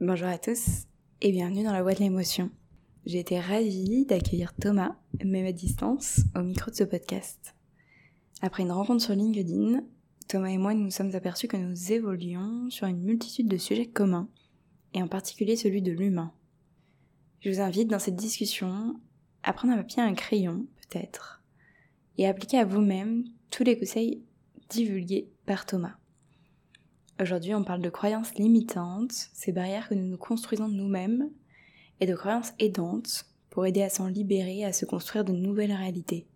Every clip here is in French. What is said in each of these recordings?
Bonjour à tous et bienvenue dans la voie de l'émotion. J'ai été ravie d'accueillir Thomas, même à distance, au micro de ce podcast. Après une rencontre sur LinkedIn, Thomas et moi nous sommes aperçus que nous évoluions sur une multitude de sujets communs, et en particulier celui de l'humain. Je vous invite dans cette discussion à prendre un papier et un crayon, peut-être, et appliquer à vous-même tous les conseils divulgués par Thomas. Aujourd'hui, on parle de croyances limitantes, ces barrières que nous nous construisons nous-mêmes, et de croyances aidantes pour aider à s'en libérer et à se construire de nouvelles réalités.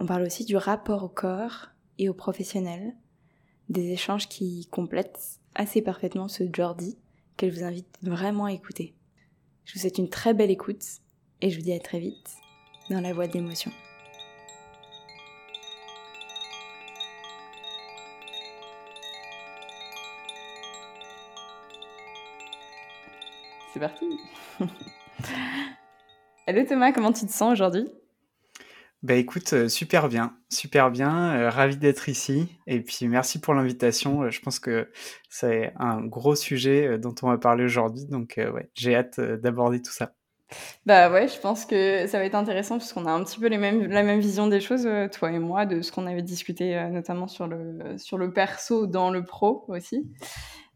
On parle aussi du rapport au corps et au professionnel, des échanges qui complètent assez parfaitement ce Jordi que je vous invite vraiment à écouter. Je vous souhaite une très belle écoute et je vous dis à très vite dans la voie de l'émotion. C'est parti. Hello Thomas, comment tu te sens aujourd'hui? Bah écoute, euh, super bien, super bien, euh, ravi d'être ici et puis merci pour l'invitation. Euh, je pense que c'est un gros sujet dont on va parler aujourd'hui, donc ouais, j'ai hâte d'aborder tout ça. Bah ouais, je pense que ça va être intéressant parce qu'on a un petit peu les mêmes, la même vision des choses, toi et moi, de ce qu'on avait discuté notamment sur le, sur le perso dans le pro aussi.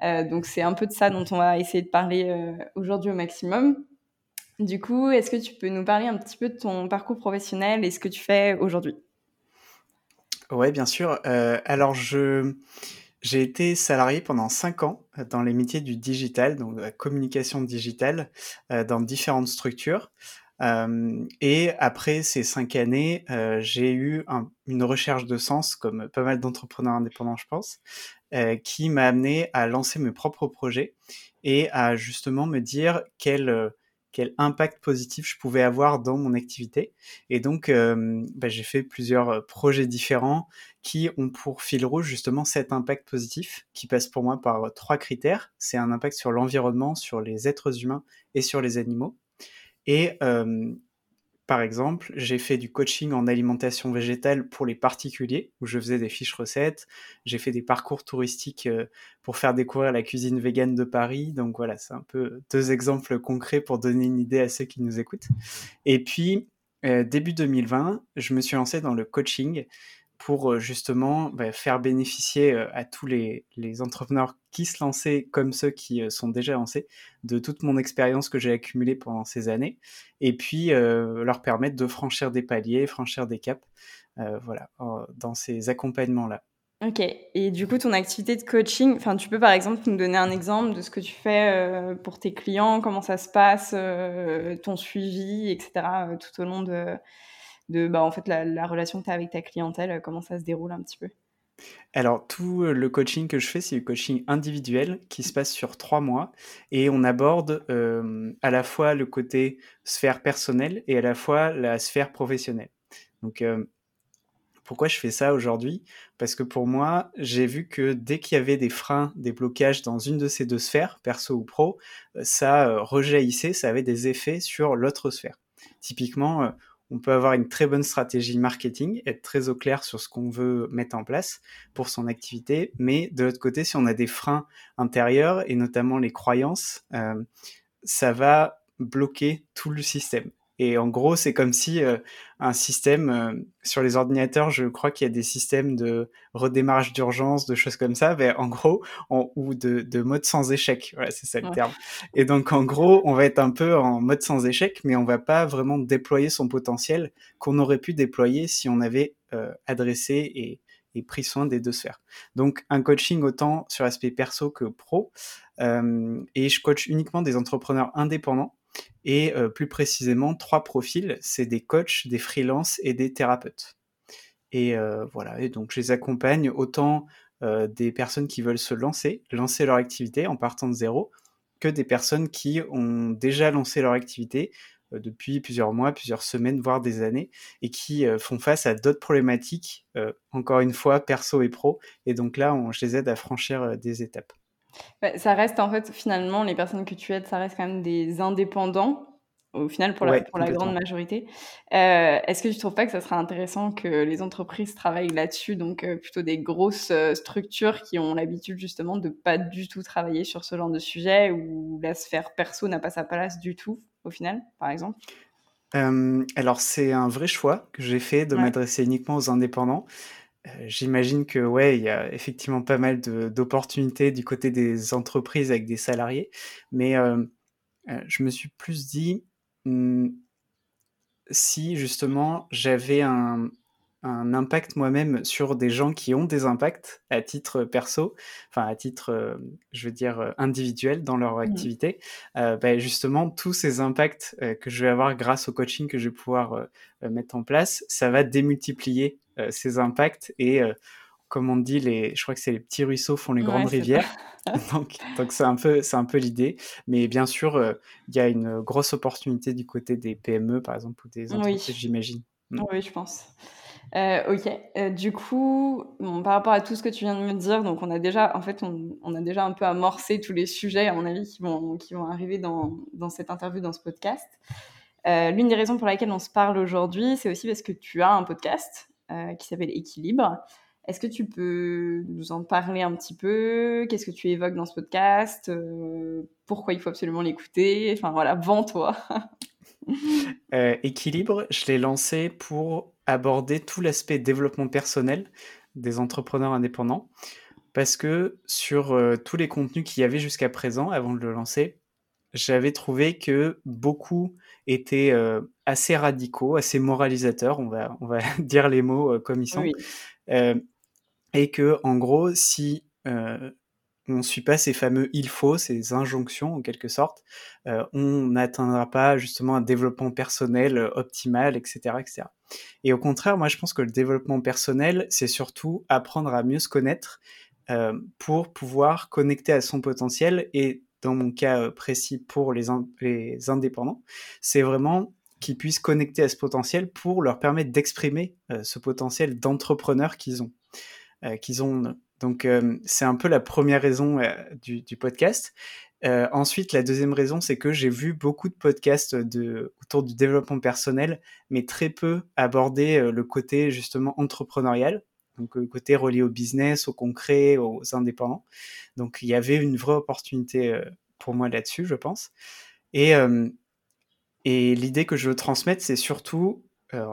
Euh, donc c'est un peu de ça dont on va essayer de parler euh, aujourd'hui au maximum. Du coup, est-ce que tu peux nous parler un petit peu de ton parcours professionnel et ce que tu fais aujourd'hui? Oui, bien sûr. Euh, alors, je, j'ai été salarié pendant cinq ans dans les métiers du digital, donc de la communication digitale, dans différentes structures. et après ces cinq années, j'ai eu une recherche de sens, comme pas mal d'entrepreneurs indépendants, je pense. Euh, qui m'a amené à lancer mes propres projets et à justement me dire quel, euh, quel impact positif je pouvais avoir dans mon activité. Et donc, euh, bah, j'ai fait plusieurs projets différents qui ont pour fil rouge justement cet impact positif qui passe pour moi par trois critères. C'est un impact sur l'environnement, sur les êtres humains et sur les animaux. Et par exemple, j'ai fait du coaching en alimentation végétale pour les particuliers, où je faisais des fiches recettes. J'ai fait des parcours touristiques euh, pour faire découvrir la cuisine végane de Paris. Donc voilà, c'est un peu deux exemples concrets pour donner une idée à ceux qui nous écoutent. Et puis, euh, début 2020, je me suis lancé dans le coaching pour euh, justement bah, faire bénéficier euh, à tous les, entrepreneurs qui se lançaient comme ceux qui euh, sont déjà lancés de toute mon expérience que j'ai accumulée pendant ces années et puis leur permettre de franchir des paliers, franchir des caps, voilà, dans ces accompagnements-là. Ok, et du coup, ton activité de coaching, enfin, tu peux par exemple nous donner un exemple de ce que tu fais pour tes clients, comment ça se passe, ton suivi, etc., tout au long de, de bah, en fait, la, relation que tu as avec ta clientèle, euh, comment ça se déroule un petit peu? Alors, tout euh, le coaching que je fais, c'est du coaching individuel qui se passe sur trois mois et on aborde euh, à la fois le côté sphère personnelle et à la fois la sphère professionnelle. Donc, pourquoi je fais ça aujourd'hui? Parce que pour moi, j'ai vu que dès qu'il y avait des freins, des blocages dans une de ces deux sphères, perso ou pro, ça rejaillissait, ça avait des effets sur l'autre sphère. Typiquement, on peut avoir une très bonne stratégie marketing, être très au clair sur ce qu'on veut mettre en place pour son activité, mais de l'autre côté, si on a des freins intérieurs et notamment les croyances, euh, ça va bloquer tout le système. Et en gros, c'est comme si euh, un système euh, sur les ordinateurs, je crois qu'il y a des systèmes de redémarrage d'urgence, de choses comme ça, mais en gros, ou de, mode sans échec. Voilà, c'est ça le terme. Et donc, en gros, on va être un peu en mode sans échec, mais on va pas vraiment déployer son potentiel qu'on aurait pu déployer si on avait euh, adressé et, et, pris soin des deux sphères. Donc, un coaching autant sur l'aspect perso que pro. et je coach uniquement des entrepreneurs indépendants et euh, plus précisément, trois profils, c'est des coachs, des freelances et des thérapeutes. Et euh, voilà, et donc je les accompagne autant euh, des personnes qui veulent se lancer, lancer leur activité en partant de zéro, que des personnes qui ont déjà lancé leur activité depuis plusieurs mois, plusieurs semaines, voire des années, et qui font face à d'autres problématiques, encore une fois, perso et pro. Et donc là, je les aide à franchir des étapes. Bah, ça reste en fait finalement les personnes que tu aides, ça reste quand même des indépendants au final pour la, pour la grande majorité. Euh, est-ce que tu trouves pas que ça serait intéressant que les entreprises travaillent là-dessus, donc euh, plutôt des grosses euh, structures qui ont l'habitude justement de pas du tout travailler sur ce genre de sujet, où la sphère perso n'a pas sa place du tout, au final, par exemple? Alors c'est un vrai choix que j'ai fait de m'adresser uniquement aux indépendants. J'imagine que ouais, il y a effectivement pas mal d'opportunités du côté des entreprises avec des salariés, mais je me suis plus dit Mmh, si justement j'avais un, impact moi-même sur des gens qui ont des impacts à titre perso, enfin à titre, euh, je veux dire, euh, individuel dans leur mmh. activité, euh, bah, justement, tous ces impacts que je vais avoir grâce au coaching que je vais pouvoir mettre en place, ça va démultiplier ces impacts et comme on dit, les, je crois que c'est les petits ruisseaux font les grandes rivières. donc, donc c'est un peu, c'est un peu l'idée. Mais bien sûr, euh, il y a une grosse opportunité du côté des PME, par exemple, ou des entreprises, j'imagine. Mm. Oui, je pense. Euh, ok. Euh, du coup, par rapport à tout ce que tu viens de me dire, donc on a déjà, en fait, on, a déjà un peu amorcé tous les sujets, à mon avis, qui vont, qui vont arriver dans, dans cette interview, dans ce podcast. L'une des raisons pour laquelle on se parle aujourd'hui, c'est aussi parce que tu as un podcast qui s'appelle Équilibre. Est-ce que tu peux nous en parler un petit peu? Qu'est-ce que tu évoques dans ce podcast? Euh, Pourquoi il faut absolument l'écouter? Enfin voilà, vends-toi. Euh, équilibre, je l'ai lancé pour aborder tout l'aspect développement personnel des entrepreneurs indépendants. Parce que sur euh, tous les contenus qu'il y avait jusqu'à présent, avant de le lancer, j'avais trouvé que beaucoup étaient assez radicaux, assez moralisateurs, on va, on va dire les mots comme ils sont. Oui et que en gros, si euh, on ne suit pas ces fameux il faut, ces injonctions en quelque sorte, euh, on n'atteindra pas justement un développement personnel euh, optimal, etc., etc. Et au contraire, moi je pense que le développement personnel, c'est surtout apprendre à mieux se connaître pour pouvoir connecter à son potentiel. Et dans mon cas précis pour les, indépendants, c'est vraiment qu'ils puissent connecter à ce potentiel pour leur permettre d'exprimer ce potentiel d'entrepreneur qu'ils ont. Euh. Donc, euh, c'est un peu la première raison euh, du, podcast. ensuite, la deuxième raison, c'est que j'ai vu beaucoup de podcasts autour du développement personnel, mais très peu aborder le côté justement entrepreneurial, donc le côté relié au business, au concret, aux indépendants. Donc, il y avait une vraie opportunité pour moi là-dessus, je pense. Et, et l'idée que je veux transmettre, c'est surtout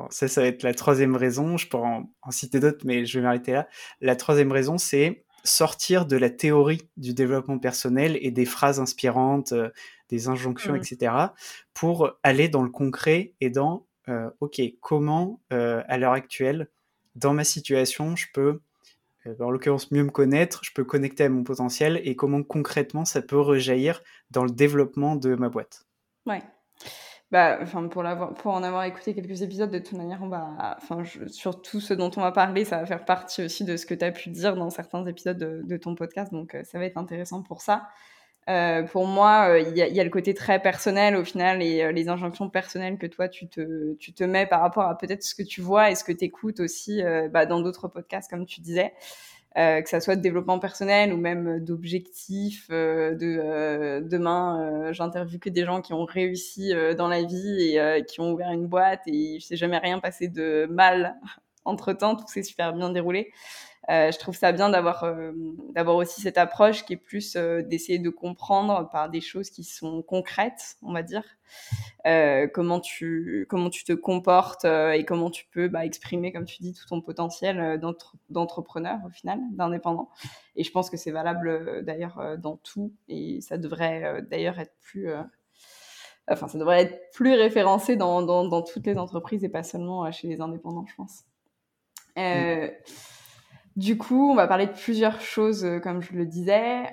ça, ça va être la troisième raison. Je pourrais en, citer d'autres, mais je vais m'arrêter là. La troisième raison, c'est sortir de la théorie du développement personnel et des phrases inspirantes, euh, des injonctions, mmh. etc., pour aller dans le concret et dans, euh, OK, comment, euh, à l'heure actuelle, dans ma situation, je peux, en l'occurrence, mieux me connaître, je peux connecter à mon potentiel et comment concrètement ça peut rejaillir dans le développement de ma boîte. Ouais. Bah, pour, en avoir écouté quelques épisodes, de toute manière, on va, sur tout ce dont on va parler, ça va faire partie aussi de ce que tu as pu dire dans certains épisodes de, ton podcast, donc euh, ça va être intéressant pour ça. Euh, pour moi, euh, il y, y, a le côté très personnel au final et les injonctions personnelles que toi tu te, tu te mets par rapport à peut-être ce que tu vois et ce que tu écoutes aussi bah, dans d'autres podcasts, comme tu disais. Euh, que ça soit de développement personnel ou même d'objectifs, euh, de euh, demain j'interviewe que des gens qui ont réussi dans la vie et qui ont ouvert une boîte et il s'est jamais rien passé de mal entre temps, tout s'est super bien déroulé. Euh, je trouve ça bien d'avoir euh, d'avoir aussi cette approche qui est plus euh, d'essayer de comprendre par des choses qui sont concrètes, on va dire, comment tu comment tu te comportes et comment tu peux bah, exprimer, comme tu dis, tout ton potentiel d'entrepreneur au final, d'indépendant. Et je pense que c'est valable d'ailleurs dans tout et ça devrait d'ailleurs être plus enfin ça devrait être plus référencé dans, dans, dans, toutes les entreprises et pas seulement chez les indépendants, je pense. Euh, du coup, on va parler de plusieurs choses, euh, comme je le disais.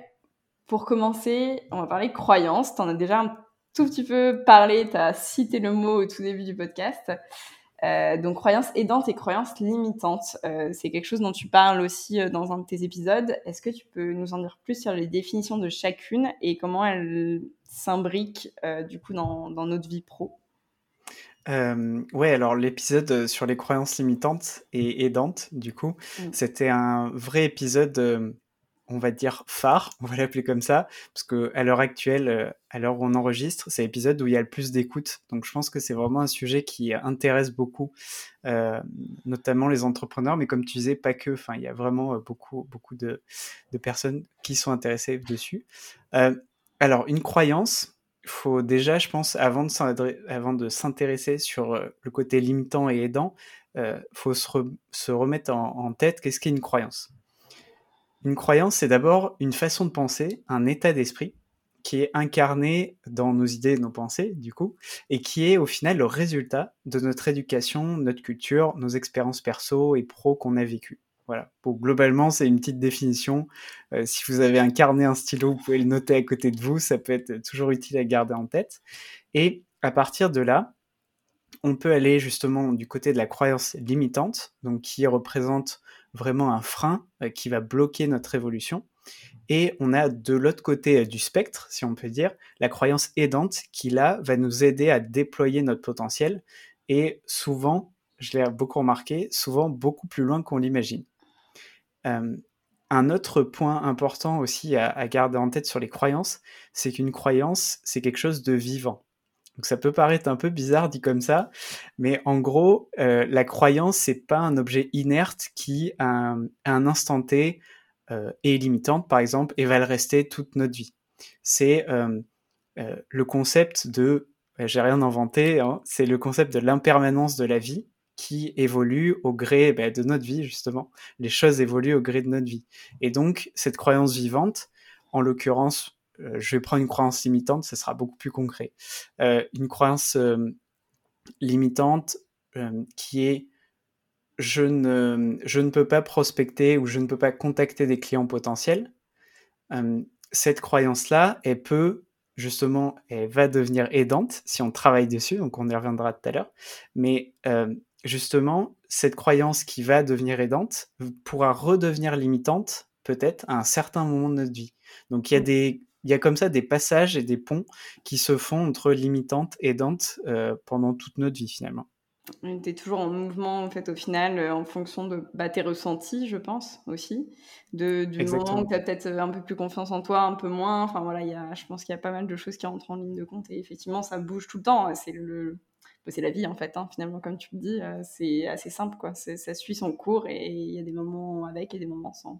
Pour commencer, on va parler croyances. Tu en as déjà un tout petit peu parlé, tu as cité le mot au tout début du podcast. Euh, donc, croyances aidantes et croyances limitantes. C'est quelque chose dont tu parles aussi dans un de tes épisodes. Est-ce que tu peux nous en dire plus sur les définitions de chacune et comment elles s'imbriquent du coup dans notre vie pro? Euh, ouais, alors l'épisode euh, sur les croyances limitantes et aidantes, du coup, mmh. c'était un vrai épisode on va dire phare, on va l'appeler comme ça, parce que à l'heure actuelle, euh, à l'heure où on enregistre, c'est l'épisode où il y a le plus d'écoute. Donc je pense que c'est vraiment un sujet qui intéresse beaucoup, euh, notamment les entrepreneurs, mais comme tu disais, pas que. Enfin, il y a vraiment euh, beaucoup, beaucoup de, personnes qui sont intéressées dessus. alors une croyance. Il faut déjà, je pense, avant de s'intéresser sur le côté limitant et aidant, il faut se, remettre en, tête qu'est-ce qu'est une croyance. Une croyance, c'est d'abord une façon de penser, un état d'esprit qui est incarné dans nos idées nos pensées, du coup, et qui est au final le résultat de notre éducation, notre culture, nos expériences perso et pro qu'on a vécues. Voilà. globalement, c'est une petite définition. Euh, si vous avez incarné un stylo, vous pouvez le noter à côté de vous. Ça peut être toujours utile à garder en tête. Et à partir de là, on peut aller justement du côté de la croyance limitante, donc qui représente vraiment un frein euh, qui va bloquer notre évolution. Et on a de l'autre côté euh, du spectre, si on peut dire, la croyance aidante qui là va nous aider à déployer notre potentiel et souvent, je l'ai beaucoup remarqué, souvent beaucoup plus loin qu'on l'imagine. Euh, un autre point important aussi à, garder en tête sur les croyances, c'est qu'une croyance, c'est quelque chose de vivant. Donc ça peut paraître un peu bizarre dit comme ça, mais en gros, euh, la croyance, c'est pas un objet inerte qui, à un, instant T, euh, est limitante, par exemple, et va le rester toute notre vie. C'est le concept de, j'ai rien inventé, hein, c'est le concept de l'impermanence de la vie qui évolue au gré bah, de notre vie, justement. Les choses évoluent au gré de notre vie. Et donc, cette croyance vivante, en l'occurrence, euh, je vais prendre une croyance limitante, ce sera beaucoup plus concret. Euh, une croyance euh, limitante qui est je ne, je ne peux pas prospecter ou je ne peux pas contacter des clients potentiels. cette croyance-là, elle peut justement, elle va devenir aidante si on travaille dessus, donc on y reviendra tout à l'heure. Mais justement, cette croyance qui va devenir aidante pourra redevenir limitante peut-être à un certain moment de notre vie. Donc il y a mmh. des il y a comme ça des passages et des ponts qui se font entre limitantes et aidantes euh, pendant toute notre vie finalement. Tu es toujours en mouvement en fait au final euh, en fonction de bah, tes ressentis je pense aussi de, du moment où tu as peut-être un peu plus confiance en toi un peu moins enfin voilà y a, je pense qu'il y a pas mal de choses qui rentrent en ligne de compte et effectivement ça bouge tout le temps c'est le c'est la vie en fait hein, finalement comme tu le dis euh, c'est assez simple quoi. Ça suit son cours et il y a des moments avec et des moments sans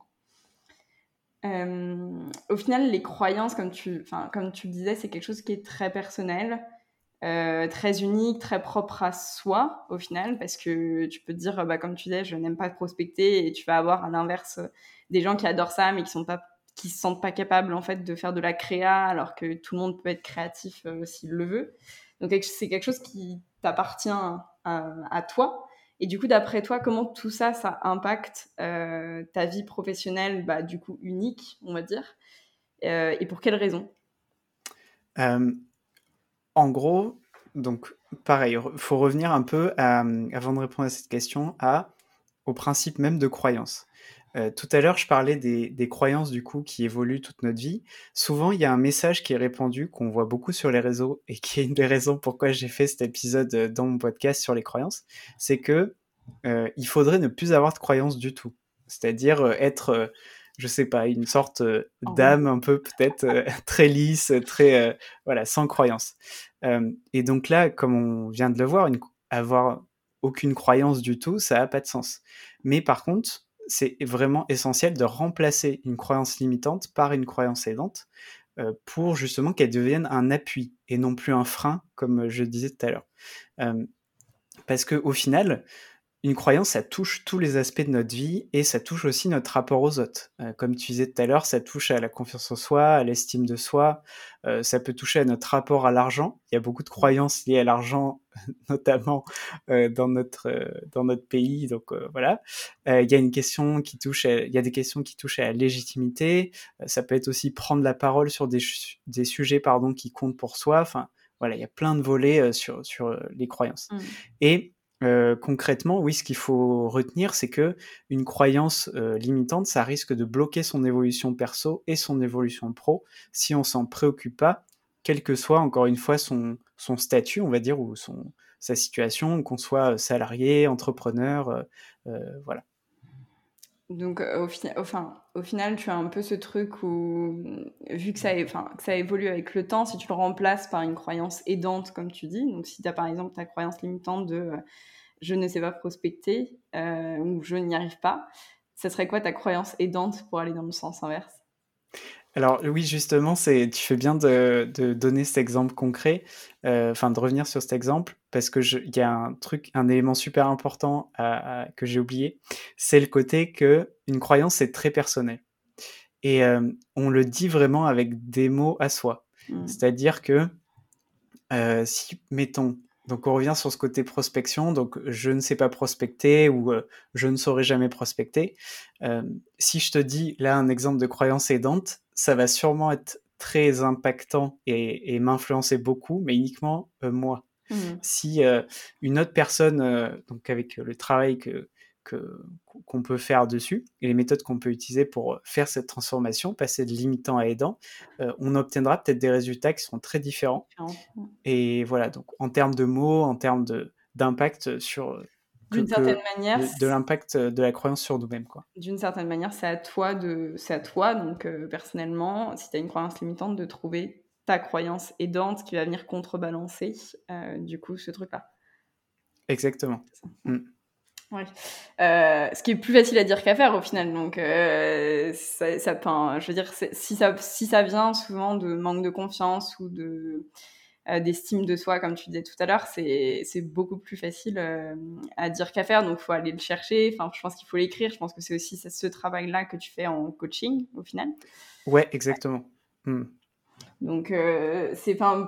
euh, au final, les croyances, comme tu, comme tu le disais, c'est quelque chose qui est très personnel, euh, très unique, très propre à soi, au final, parce que tu peux te dire, bah, comme tu disais, je n'aime pas prospecter, et tu vas avoir à l'inverse des gens qui adorent ça, mais qui sont pas qui se sentent pas capables en fait de faire de la créa alors que tout le monde peut être créatif s'il le veut. Donc c'est quelque chose qui t'appartient à, toi et du coup, d'après toi, comment tout ça, ça impacte euh, ta vie professionnelle, bah, du coup, unique, on va dire euh, Et pour quelles raisons? Euh, En gros, donc, pareil, il faut revenir un peu, avant de répondre à cette question, à, au principe même de croyance. Euh, tout à l'heure, je parlais des, croyances du coup qui évoluent toute notre vie. Souvent, il y a un message qui est répandu, qu'on voit beaucoup sur les réseaux et qui est une des raisons pourquoi j'ai fait cet épisode euh, dans mon podcast sur les croyances. C'est que euh, il faudrait ne plus avoir de croyances du tout. C'est-à-dire être, je sais pas, une sorte d'âme un peu peut-être très lisse, très voilà, sans croyance. et donc là, comme on vient de le voir, avoir aucune croyance du tout, ça n'a pas de sens. Mais par contre, c'est vraiment essentiel de remplacer une croyance limitante par une croyance aidante euh, pour justement qu'elle devienne un appui et non plus un frein, comme je disais tout à l'heure. Euh, parce qu'au final, une croyance, ça touche tous les aspects de notre vie et ça touche aussi notre rapport aux autres. Euh, comme tu disais tout à l'heure, ça touche à la confiance en soi, à l'estime de soi, euh, ça peut toucher à notre rapport à l'argent. Il y a beaucoup de croyances liées à l'argent, notamment euh, dans, notre, dans notre pays. Donc voilà. il y a une question qui touche il y a des questions qui touchent à la légitimité. ça peut être aussi prendre la parole sur des, des sujets pardon, qui comptent pour soi. Enfin, voilà, il y a plein de volets sur, sur les croyances. Mmh. Et euh, concrètement, oui, ce qu'il faut retenir, c'est que une croyance euh, limitante, ça risque de bloquer son évolution perso et son évolution pro si on s'en préoccupe pas, quel que soit encore une fois son, son statut, on va dire, ou son, sa situation, qu'on soit salarié, entrepreneur, euh, voilà. Donc, au, final, tu as un peu ce truc où, vu que ça, enfin, que évolue avec le temps, si tu le remplaces par une croyance aidante, comme tu dis, donc si tu as par exemple ta croyance limitante de je ne sais pas prospecter ou je n'y arrive pas, ça serait quoi ta croyance aidante pour aller dans le sens inverse? Alors oui, justement, c'est tu fais bien de, donner cet exemple concret, euh, enfin de revenir sur cet exemple, parce que il y a un truc, un élément super important que j'ai oublié, c'est le côté que une croyance c'est très personnel et euh, on le dit vraiment avec des mots à soi. Mmh. C'est-à-dire que euh, si mettons donc on revient sur ce côté prospection. Donc je ne sais pas prospecter ou euh, je ne saurais jamais prospecter. Euh, si je te dis là un exemple de croyance aidante, ça va sûrement être très impactant et, m'influencer beaucoup, mais uniquement euh, moi. Mmh. Si une autre personne, donc avec le travail que, qu'on peut faire dessus et les méthodes qu'on peut utiliser pour faire cette transformation, passer de limitant à aidant, euh, on obtiendra peut-être des résultats qui sont très différents. Et voilà, donc en termes de mots, en termes d'impact sur d'une certaine manière de, l'impact de la croyance sur nous-mêmes quoi d'une certaine manière c'est à toi de c'est à toi donc euh, personnellement si tu as une croyance limitante de trouver ta croyance aidante qui va venir contrebalancer euh, du coup ce truc là exactement oui. Euh, ce qui est plus facile à dire qu'à faire au final. Donc, ça, je veux dire, si ça, si ça vient souvent de manque de confiance ou de d'estime de soi, comme tu disais tout à l'heure, c'est beaucoup plus facile à dire qu'à faire. Donc, il faut aller le chercher. Enfin, je pense qu'il faut l'écrire. Je pense que c'est aussi ce travail-là que tu fais en coaching au final. Ouais, exactement. Hmm. Donc, euh,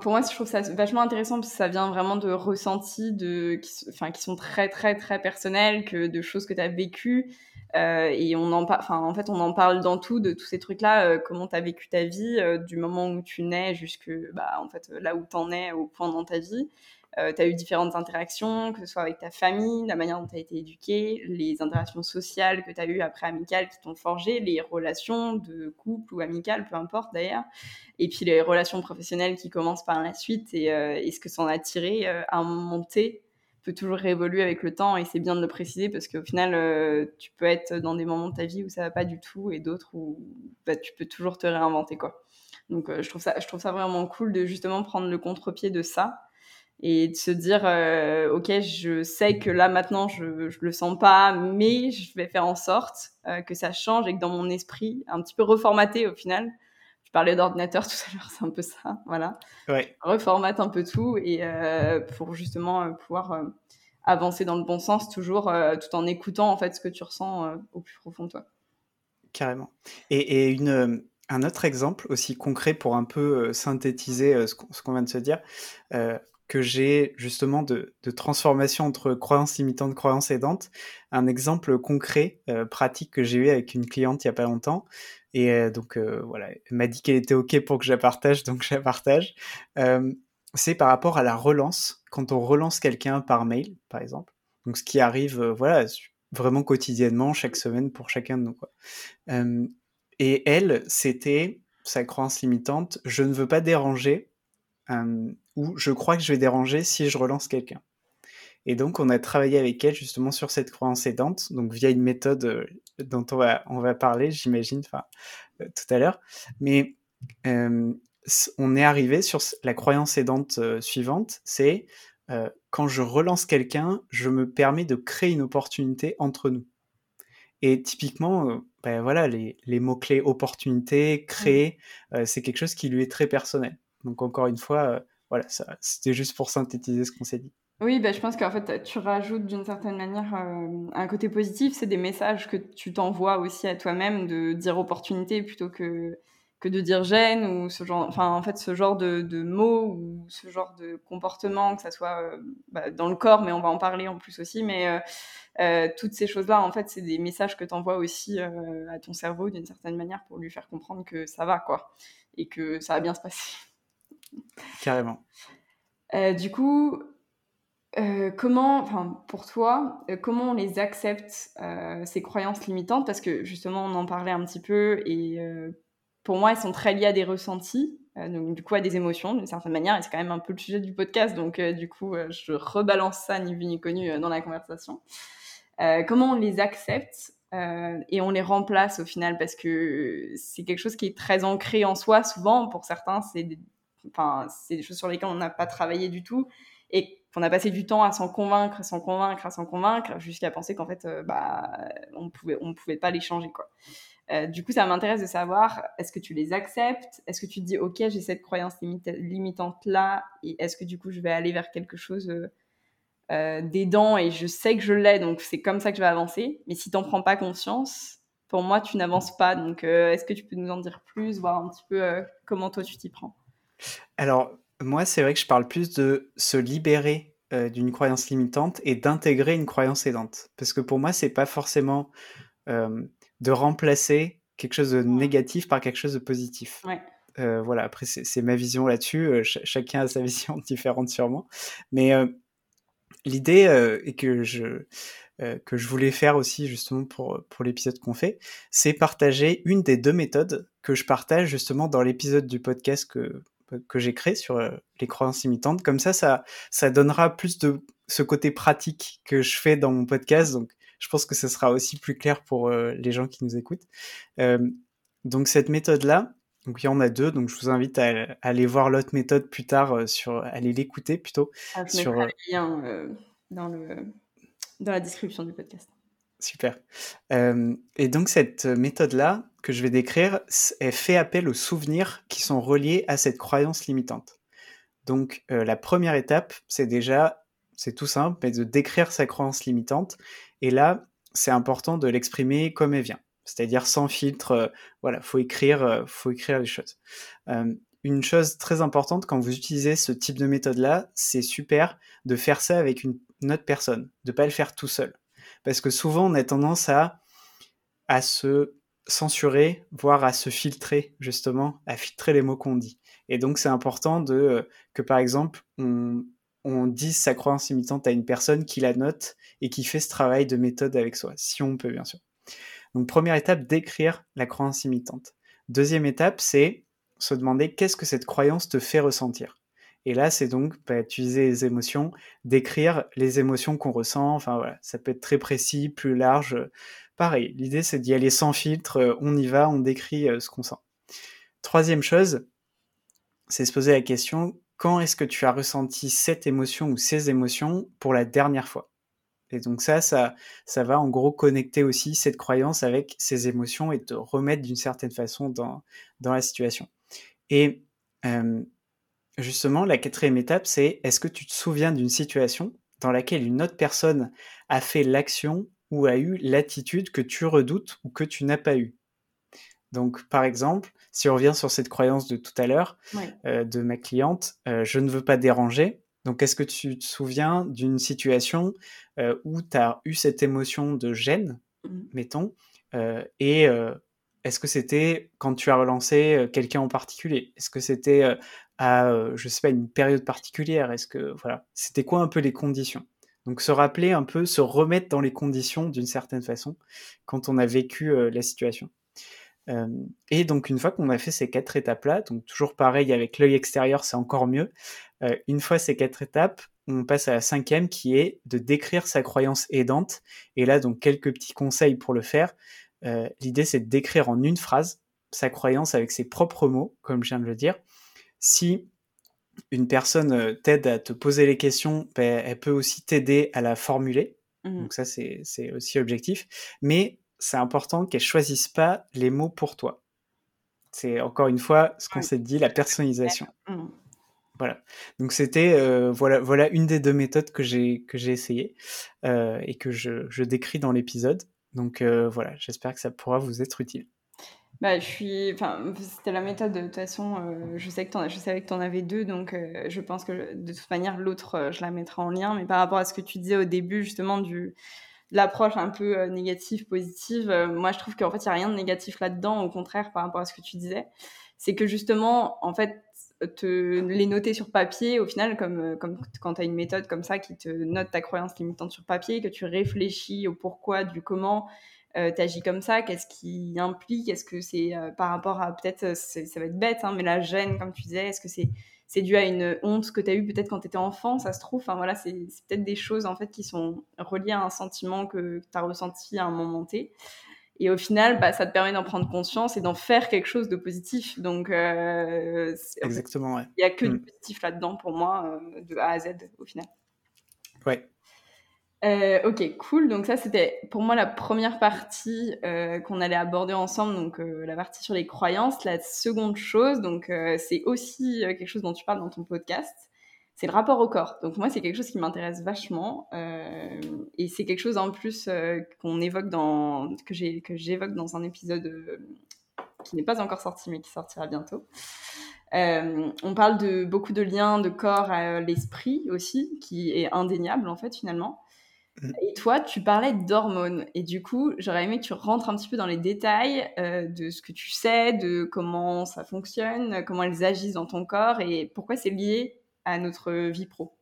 pour moi, je trouve ça vachement intéressant parce que ça vient vraiment de ressentis de, qui, qui sont très, très, très personnels, que de choses que tu as vécues. Euh, et on en, en fait, on en parle dans tout, de tous ces trucs-là, euh, comment tu as vécu ta vie, du moment où tu nais jusque, bah, en fait, là où tu en es au point dans ta vie. Euh, tu as eu différentes interactions, que ce soit avec ta famille, la manière dont tu as été éduqué, les interactions sociales que tu as eues après amicales qui t'ont forgé, les relations de couple ou amicales, peu importe d'ailleurs, et puis les relations professionnelles qui commencent par la suite et, euh, ce que ça en a tiré euh, à un moment T peut toujours réévoluer avec le temps et c'est bien de le préciser parce qu'au final tu peux être dans des moments de ta vie où ça va pas du tout et d'autres où bah, tu peux toujours te réinventer quoi. Donc je trouve ça je trouve ça vraiment cool de justement prendre le contre-pied de ça et de se dire euh, ok je sais que là maintenant je je le sens pas mais je vais faire en sorte euh, que ça change et que dans mon esprit un petit peu reformaté au final je parlais d'ordinateur tout à l'heure c'est un peu ça voilà. Ouais. reformate un peu tout et euh, pour justement pouvoir avancer dans le bon sens toujours tout en écoutant en fait ce que tu ressens au plus profond de toi. Carrément. Et, et une un autre exemple aussi concret pour un peu synthétiser ce qu'on vient de se dire, que j'ai justement de, transformation entre croyances limitantes, croyances aidantes. Un exemple concret, euh, pratique que j'ai eu avec une cliente il y a pas longtemps. Et euh, donc euh, voilà, elle m'a dit qu'elle était OK pour que je la partage, donc je la partage. c'est par rapport à la relance, quand on relance quelqu'un par mail, par exemple. Donc ce qui arrive, voilà, vraiment quotidiennement, chaque semaine pour chacun de nous. Quoi. et elle, c'était sa croyance limitante, je ne veux pas déranger où je crois que je vais déranger si je relance quelqu'un. Et donc, on a travaillé avec elle justement sur cette croyance aidante, donc via une méthode euh, dont on va, on va parler, j'imagine, enfin, euh, tout à l'heure. Mais euh, on est arrivé sur la croyance aidante suivante, c'est quand je relance quelqu'un, je me permets de créer une opportunité entre nous. Et typiquement, ben voilà, les, les mots-clés opportunité, créer, c'est quelque chose qui lui est très personnel. Donc encore une fois, voilà, c'était juste pour synthétiser ce qu'on s'est dit. Oui, bah, je pense qu'en fait, tu rajoutes d'une certaine manière euh, un côté positif. C'est des messages que tu t'envoies aussi à toi-même de dire opportunité plutôt que, que de dire gêne ou ce genre, enfin, en fait, ce genre de, mots ou ce genre de comportement, que ça soit euh, bah, dans le corps, mais on va en parler en plus aussi. Mais euh, toutes ces choses-là, en fait, c'est des messages que tu envoies aussi à ton cerveau d'une certaine manière pour lui faire comprendre que ça va, quoi, et que ça va bien se passer. Carrément. Euh, du coup, euh, comment, pour toi, euh, comment on les accepte, ces croyances limitantes? Parce que justement, on en parlait un petit peu et pour moi, elles sont très liées à des ressentis, donc du coup à des émotions d'une certaine manière, et c'est quand même un peu le sujet du podcast, donc du coup, je rebalance ça ni vu ni connu dans la conversation. comment on les accepte et on les remplace au final? Parce que c'est quelque chose qui est très ancré en soi. Souvent, pour certains, c'est enfin, c'est des choses sur lesquelles on n'a pas travaillé du tout et qu'on a passé du temps à s'en convaincre, à s'en convaincre, à s'en convaincre, jusqu'à penser qu'en fait, bah, on pouvait, on pouvait pas les changer, quoi. Euh, du coup, ça m'intéresse de savoir, est-ce que tu les acceptes? Est-ce que tu te dis, OK, j'ai cette croyance limitante-là, et est-ce que du coup, je vais aller vers quelque chose euh, euh d'aidant et je sais que je l'ai, donc c'est comme ça que je vais avancer? Mais si tu n'en prends pas conscience, pour moi, tu n'avances pas. Donc, euh, est-ce que tu peux nous en dire plus, voir un petit peu comment toi, tu t'y prends? Alors, moi, c'est vrai que je parle plus de se libérer d'une croyance limitante et d'intégrer une croyance aidante. Parce que pour moi, c'est pas forcément de remplacer quelque chose de négatif par quelque chose de positif. Euh, voilà, après, c'est ma vision là-dessus. Euh, chacun a sa vision différente sûrement. Mais euh, l'idée et que je, que je voulais faire aussi justement pour, pour l'épisode qu'on fait, c'est partager une des deux méthodes que je partage justement dans l'épisode du podcast que, que j'ai créé sur les croyances imitantes. Comme ça, ça, ça donnera plus de ce côté pratique que je fais dans mon podcast. Donc, je pense que ce sera aussi plus clair pour euh, les gens qui nous écoutent. Euh, donc cette méthode-là, donc il y en a deux, donc je vous invite à, aller voir l'autre méthode plus tard, euh, sur, aller l'écouter plutôt. Ah, je sur, le lien dans, le, dans la description du podcast. Super. et donc cette méthode-là que je vais décrire, elle fait appel aux souvenirs qui sont reliés à cette croyance limitante. Donc la première étape, c'est déjà, c'est tout simple, mais de décrire sa croyance limitante et là, c'est important de l'exprimer comme elle vient, c'est-à-dire sans filtre. Voilà, faut écrire, faut écrire les choses. Une chose très importante quand vous utilisez ce type de méthode-là, c'est super de faire ça avec une, autre personne, de pas le faire tout seul, parce que souvent on a tendance à se censurer, voire à se filtrer justement, à filtrer les mots qu'on dit. Et donc c'est important de que par exemple on, on dit sa croyance imitante à une personne qui la note et qui fait ce travail de méthode avec soi, si on peut bien sûr. Donc première étape, décrire la croyance imitante. Deuxième étape, c'est se demander qu'est-ce que cette croyance te fait ressentir. Et là, c'est donc bah, utiliser les émotions, décrire les émotions qu'on ressent. Enfin ça peut être très précis, plus large. Pareil, l'idée c'est d'y aller sans filtre, on y va, on décrit euh, ce qu'on sent. Troisième chose, c'est se poser la question quand est-ce que tu as ressenti cette émotion ou ces émotions pour la dernière fois? Et donc ça, ça, va en gros connecter aussi cette croyance avec ces émotions et te remettre d'une certaine façon dans, dans la situation. Et justement, la quatrième étape, c'est est-ce que tu te souviens d'une situation dans laquelle une autre personne a fait l'action ou a eu l'attitude que tu redoutes ou que tu n'as pas eu? Donc, par exemple, si on revient sur cette croyance de tout à l'heure euh, de ma cliente, euh, je ne veux pas déranger. Donc, est-ce que tu te souviens d'une situation euh, où tu as eu cette émotion de gêne, mmh. mettons, et est-ce que c'était quand tu as relancé quelqu'un en particulier? Est-ce que c'était à, je sais pas, une période particulière? Est-ce que, voilà, c'était quoi un peu les conditions? Donc se rappeler un peu, se remettre dans les conditions d'une certaine façon quand on a vécu la situation et donc une fois qu'on a fait ces quatre étapes-là, donc toujours pareil avec l'œil extérieur, c'est encore mieux. une fois ces quatre étapes, on passe à la cinquième qui est de décrire sa croyance aidante. Et là, donc quelques petits conseils pour le faire. L'idée, c'est de décrire en une phrase sa croyance avec ses propres mots, comme je viens de le dire. Si une personne t'aide à te poser les questions, ben, elle peut aussi t'aider à la formuler. Mmh donc ça, c'est aussi objectif. Mais c'est important qu'elle choisisse pas les mots pour toi. C'est encore une fois ce qu'on s'est dit, la personnalisation. Mmh. Voilà. Donc c'était euh, voilà voilà une des deux méthodes que j'ai que j'ai essayé euh, et que je, je décris dans l'épisode. Donc euh, voilà, j'espère que ça pourra vous être utile. Bah, je suis, enfin, c'était la méthode de toute façon. je sais que en, je savais que tu en avais deux, donc je pense que de toute manière l'autre, je la mettrai en lien. Mais par rapport à ce que tu disais au début justement du l'approche un peu euh, négative, positive, euh, moi je trouve qu'en fait il n'y a rien de négatif là-dedans, au contraire par rapport à ce que tu disais. C'est que justement, en fait, te les noter sur papier, au final, comme, euh, comme quand tu as une méthode comme ça qui te note ta croyance limitante sur papier, que tu réfléchis au pourquoi, du comment, tu agis comme ça Qu'est-ce qui implique? Est-ce que c'est par rapport à peut-être, ça va être bête, hein, mais la gêne, comme tu disais, est-ce que c'est c'est dû à une honte que tu as eue peut-être quand tu étais enfant, ça se trouve? Enfin voilà, c'est peut-être des choses en fait qui sont reliées à un sentiment que tu as ressenti à un moment T. Et au final, bah, ça te permet d'en prendre conscience et d'en faire quelque chose de positif. Donc, euh, exactement. Il n'y a que du mm. positif là-dedans pour moi, euh, de A à Z au final. Ouais. Euh, ok, cool. Donc ça, c'était pour moi la première partie euh, qu'on allait aborder ensemble, donc euh, la partie sur les croyances. La seconde chose, donc c'est aussi quelque chose dont tu parles dans ton podcast, c'est le rapport au corps. Donc moi, c'est quelque chose qui m'intéresse vachement et c'est quelque chose en plus qu'on évoque dans que j'évoque dans un épisode qui n'est pas encore sorti mais qui sortira bientôt. on parle de beaucoup de liens de corps à l'esprit aussi, qui est indéniable en fait finalement. Mm. Et toi, tu parlais d'hormones. Et du coup, j'aurais aimé que tu rentres un petit peu dans les détails euh, de ce que tu sais, de comment ça fonctionne, comment elles agissent dans ton corps et pourquoi c'est lié à notre vie pro.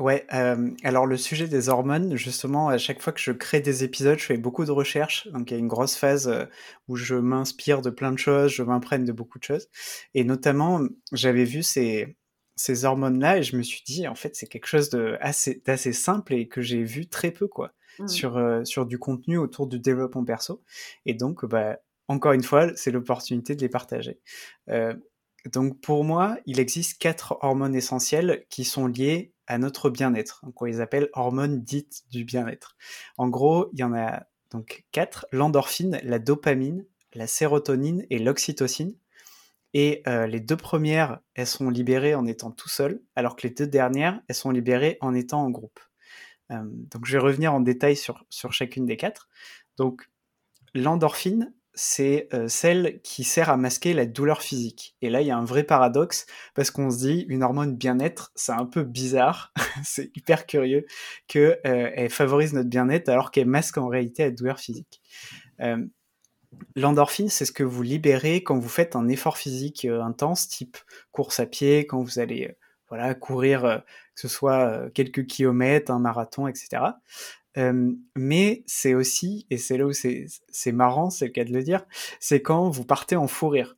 Ouais, euh, alors le sujet des hormones, justement, à chaque fois que je crée des épisodes, je fais beaucoup de recherches. Donc il y a une grosse phase euh, où je m'inspire de plein de choses, je m'imprègne de beaucoup de choses. Et notamment, j'avais vu ces, ces hormones-là et je me suis dit, en fait, c'est quelque chose d'assez simple et que j'ai vu très peu, quoi, mmh. sur, euh, sur du contenu autour du développement perso. Et donc, bah, encore une fois, c'est l'opportunité de les partager. Euh, donc, pour moi, il existe quatre hormones essentielles qui sont liées à notre bien-être. Donc, on les appelle hormones dites du bien-être. En gros, il y en a donc quatre l'endorphine, la dopamine, la sérotonine et l'oxytocine. Et euh, les deux premières, elles sont libérées en étant tout seul, alors que les deux dernières, elles sont libérées en étant en groupe. Euh, donc je vais revenir en détail sur, sur chacune des quatre. Donc l'endorphine, c'est euh, celle qui sert à masquer la douleur physique. Et là, il y a un vrai paradoxe, parce qu'on se dit, une hormone bien-être, c'est un peu bizarre, c'est hyper curieux, qu'elle favorise notre bien-être alors qu'elle masque en réalité la douleur physique. L'endorphine, c'est ce que vous libérez quand vous faites un effort physique euh, intense, type course à pied, quand vous allez euh, voilà, courir, euh, que ce soit quelques kilomètres, un marathon, etc. mais c'est aussi, et c'est là où c'est marrant, c'est le cas de le dire, c'est quand vous partez en fou rire.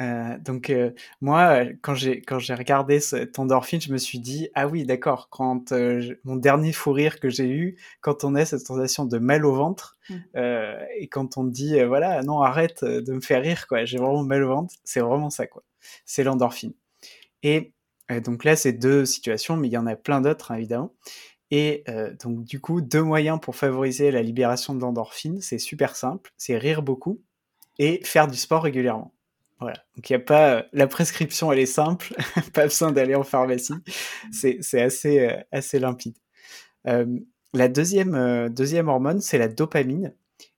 Euh, donc euh, moi, quand j'ai quand j'ai regardé cet endorphine, je me suis dit ah oui d'accord. Quand euh, mon dernier fou rire que j'ai eu, quand on a cette sensation de mal au ventre mmh. et quand on dit voilà non arrête de me faire rire quoi, j'ai vraiment mal au ventre, c'est vraiment ça quoi. C'est l'endorphine. Et donc là c'est deux situations, mais il y en a plein d'autres hein, évidemment. Et donc du coup deux moyens pour favoriser la libération de l'endorphine, c'est super simple, c'est rire beaucoup et faire du sport régulièrement. Voilà. Donc il a pas euh, la prescription, elle est simple, pas besoin d'aller en pharmacie. C'est assez euh, assez limpide. Euh, la deuxième deuxième hormone, c'est la dopamine,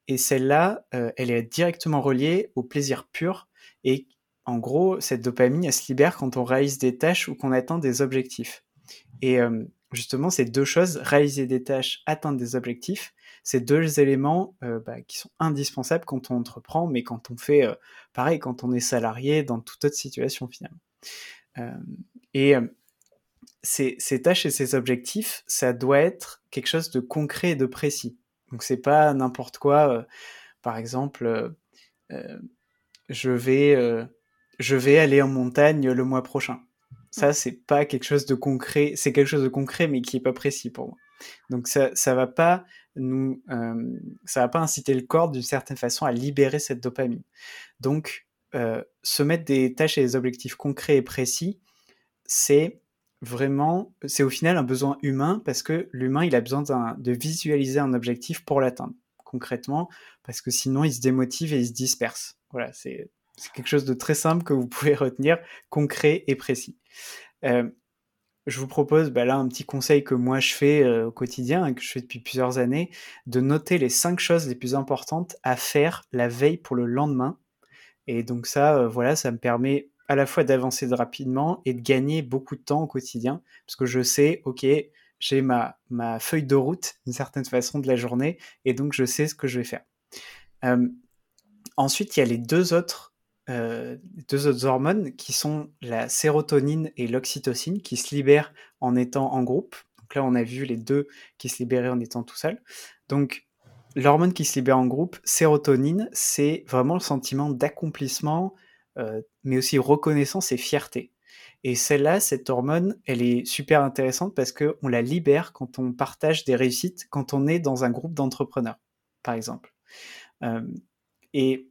et celle-là, elle est directement reliée au plaisir pur. Et en gros, cette dopamine, elle se libère quand on réalise des tâches ou qu'on atteint des objectifs. Et justement, ces deux choses, réaliser des tâches, atteindre des objectifs, c'est deux éléments euh, bah, qui sont indispensables quand on entreprend, mais quand on fait, euh, pareil, quand on est salarié, dans toute autre situation finalement. Euh, et ces, ces, tâches et ces objectifs, ça doit être quelque chose de concret et de précis. Donc c'est pas n'importe quoi. par exemple, je vais, je vais aller en montagne le mois prochain. Ça, c'est pas quelque chose de concret. C'est quelque chose de concret, mais qui est pas précis pour moi. Donc ça, ça va pas nous, euh, ça va pas inciter le corps d'une certaine façon à libérer cette dopamine. Donc euh, se mettre des tâches et des objectifs concrets et précis, c'est vraiment, c'est au final un besoin humain parce que l'humain il a besoin de visualiser un objectif pour l'atteindre concrètement parce que sinon il se démotive et il se disperse. Voilà, c'est quelque chose de très simple que vous pouvez retenir, concret et précis. Euh, je vous propose bah là un petit conseil que moi je fais euh, au quotidien et que je fais depuis plusieurs années, de noter les cinq choses les plus importantes à faire la veille pour le lendemain. Et donc ça, euh, voilà, ça me permet à la fois d'avancer rapidement et de gagner beaucoup de temps au quotidien, parce que je sais, ok, j'ai ma, feuille de route d'une certaine façon de la journée, et donc je sais ce que je vais faire. Euh, ensuite, il y a les deux autres euh, deux autres hormones qui sont la sérotonine et l'oxytocine qui se libèrent en étant en groupe. Donc là, on a vu les deux qui se libéraient en étant tout seul. Donc, l'hormone qui se libère en groupe, sérotonine, c'est vraiment le sentiment d'accomplissement, euh, mais aussi reconnaissance et fierté. Et celle-là, cette hormone, elle est super intéressante parce qu'on la libère quand on partage des réussites, quand on est dans un groupe d'entrepreneurs, par exemple. Euh, et,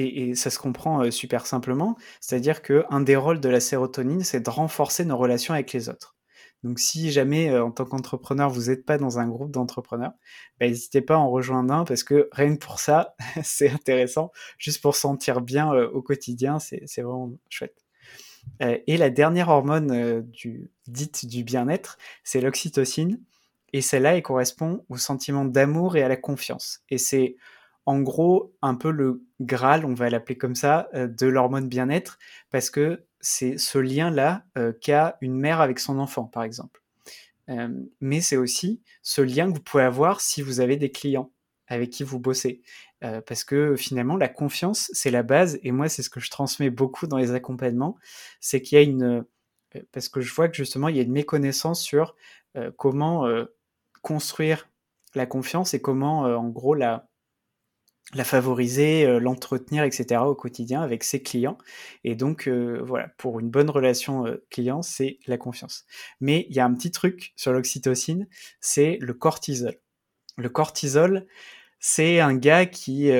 et, ça se comprend euh, super simplement, c'est-à-dire qu'un des rôles de la sérotonine, c'est de renforcer nos relations avec les autres. Donc si jamais euh, en tant qu'entrepreneur vous n'êtes pas dans un groupe d'entrepreneurs, bah, n'hésitez pas à en rejoindre un parce que rien que pour ça, c'est intéressant, juste pour sentir bien euh, au quotidien, c'est vraiment chouette. Et la dernière hormone dite du bien-être, c'est l'oxytocine. Et celle-là, elle correspond au sentiment d'amour et à la confiance. Et c'est en gros un peu le Graal, on va l'appeler comme ça, de l'hormone bien-être, parce que c'est ce lien-là euh, qu'a une mère avec son enfant, par exemple. Euh, mais c'est aussi ce lien que vous pouvez avoir si vous avez des clients avec qui vous bossez. Euh, parce que finalement, la confiance, c'est la base, et moi, c'est ce que je transmets beaucoup dans les accompagnements, c'est qu'il y a une... Parce que je vois que justement, il y a une méconnaissance sur comment construire la confiance et comment, en gros, la, la favoriser, euh, l'entretenir, etc. au quotidien avec ses clients. Et donc, euh, voilà, pour une bonne relation euh, client, c'est la confiance. Mais il y a un petit truc sur l'oxytocine, c'est le cortisol. Le cortisol, c'est un gars qui,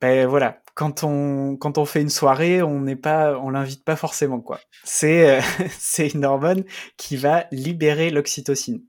ben voilà, quand on quand on fait une soirée, on n'est pas, on l'invite pas forcément quoi. C'est c'est une hormone qui va libérer l'oxytocine.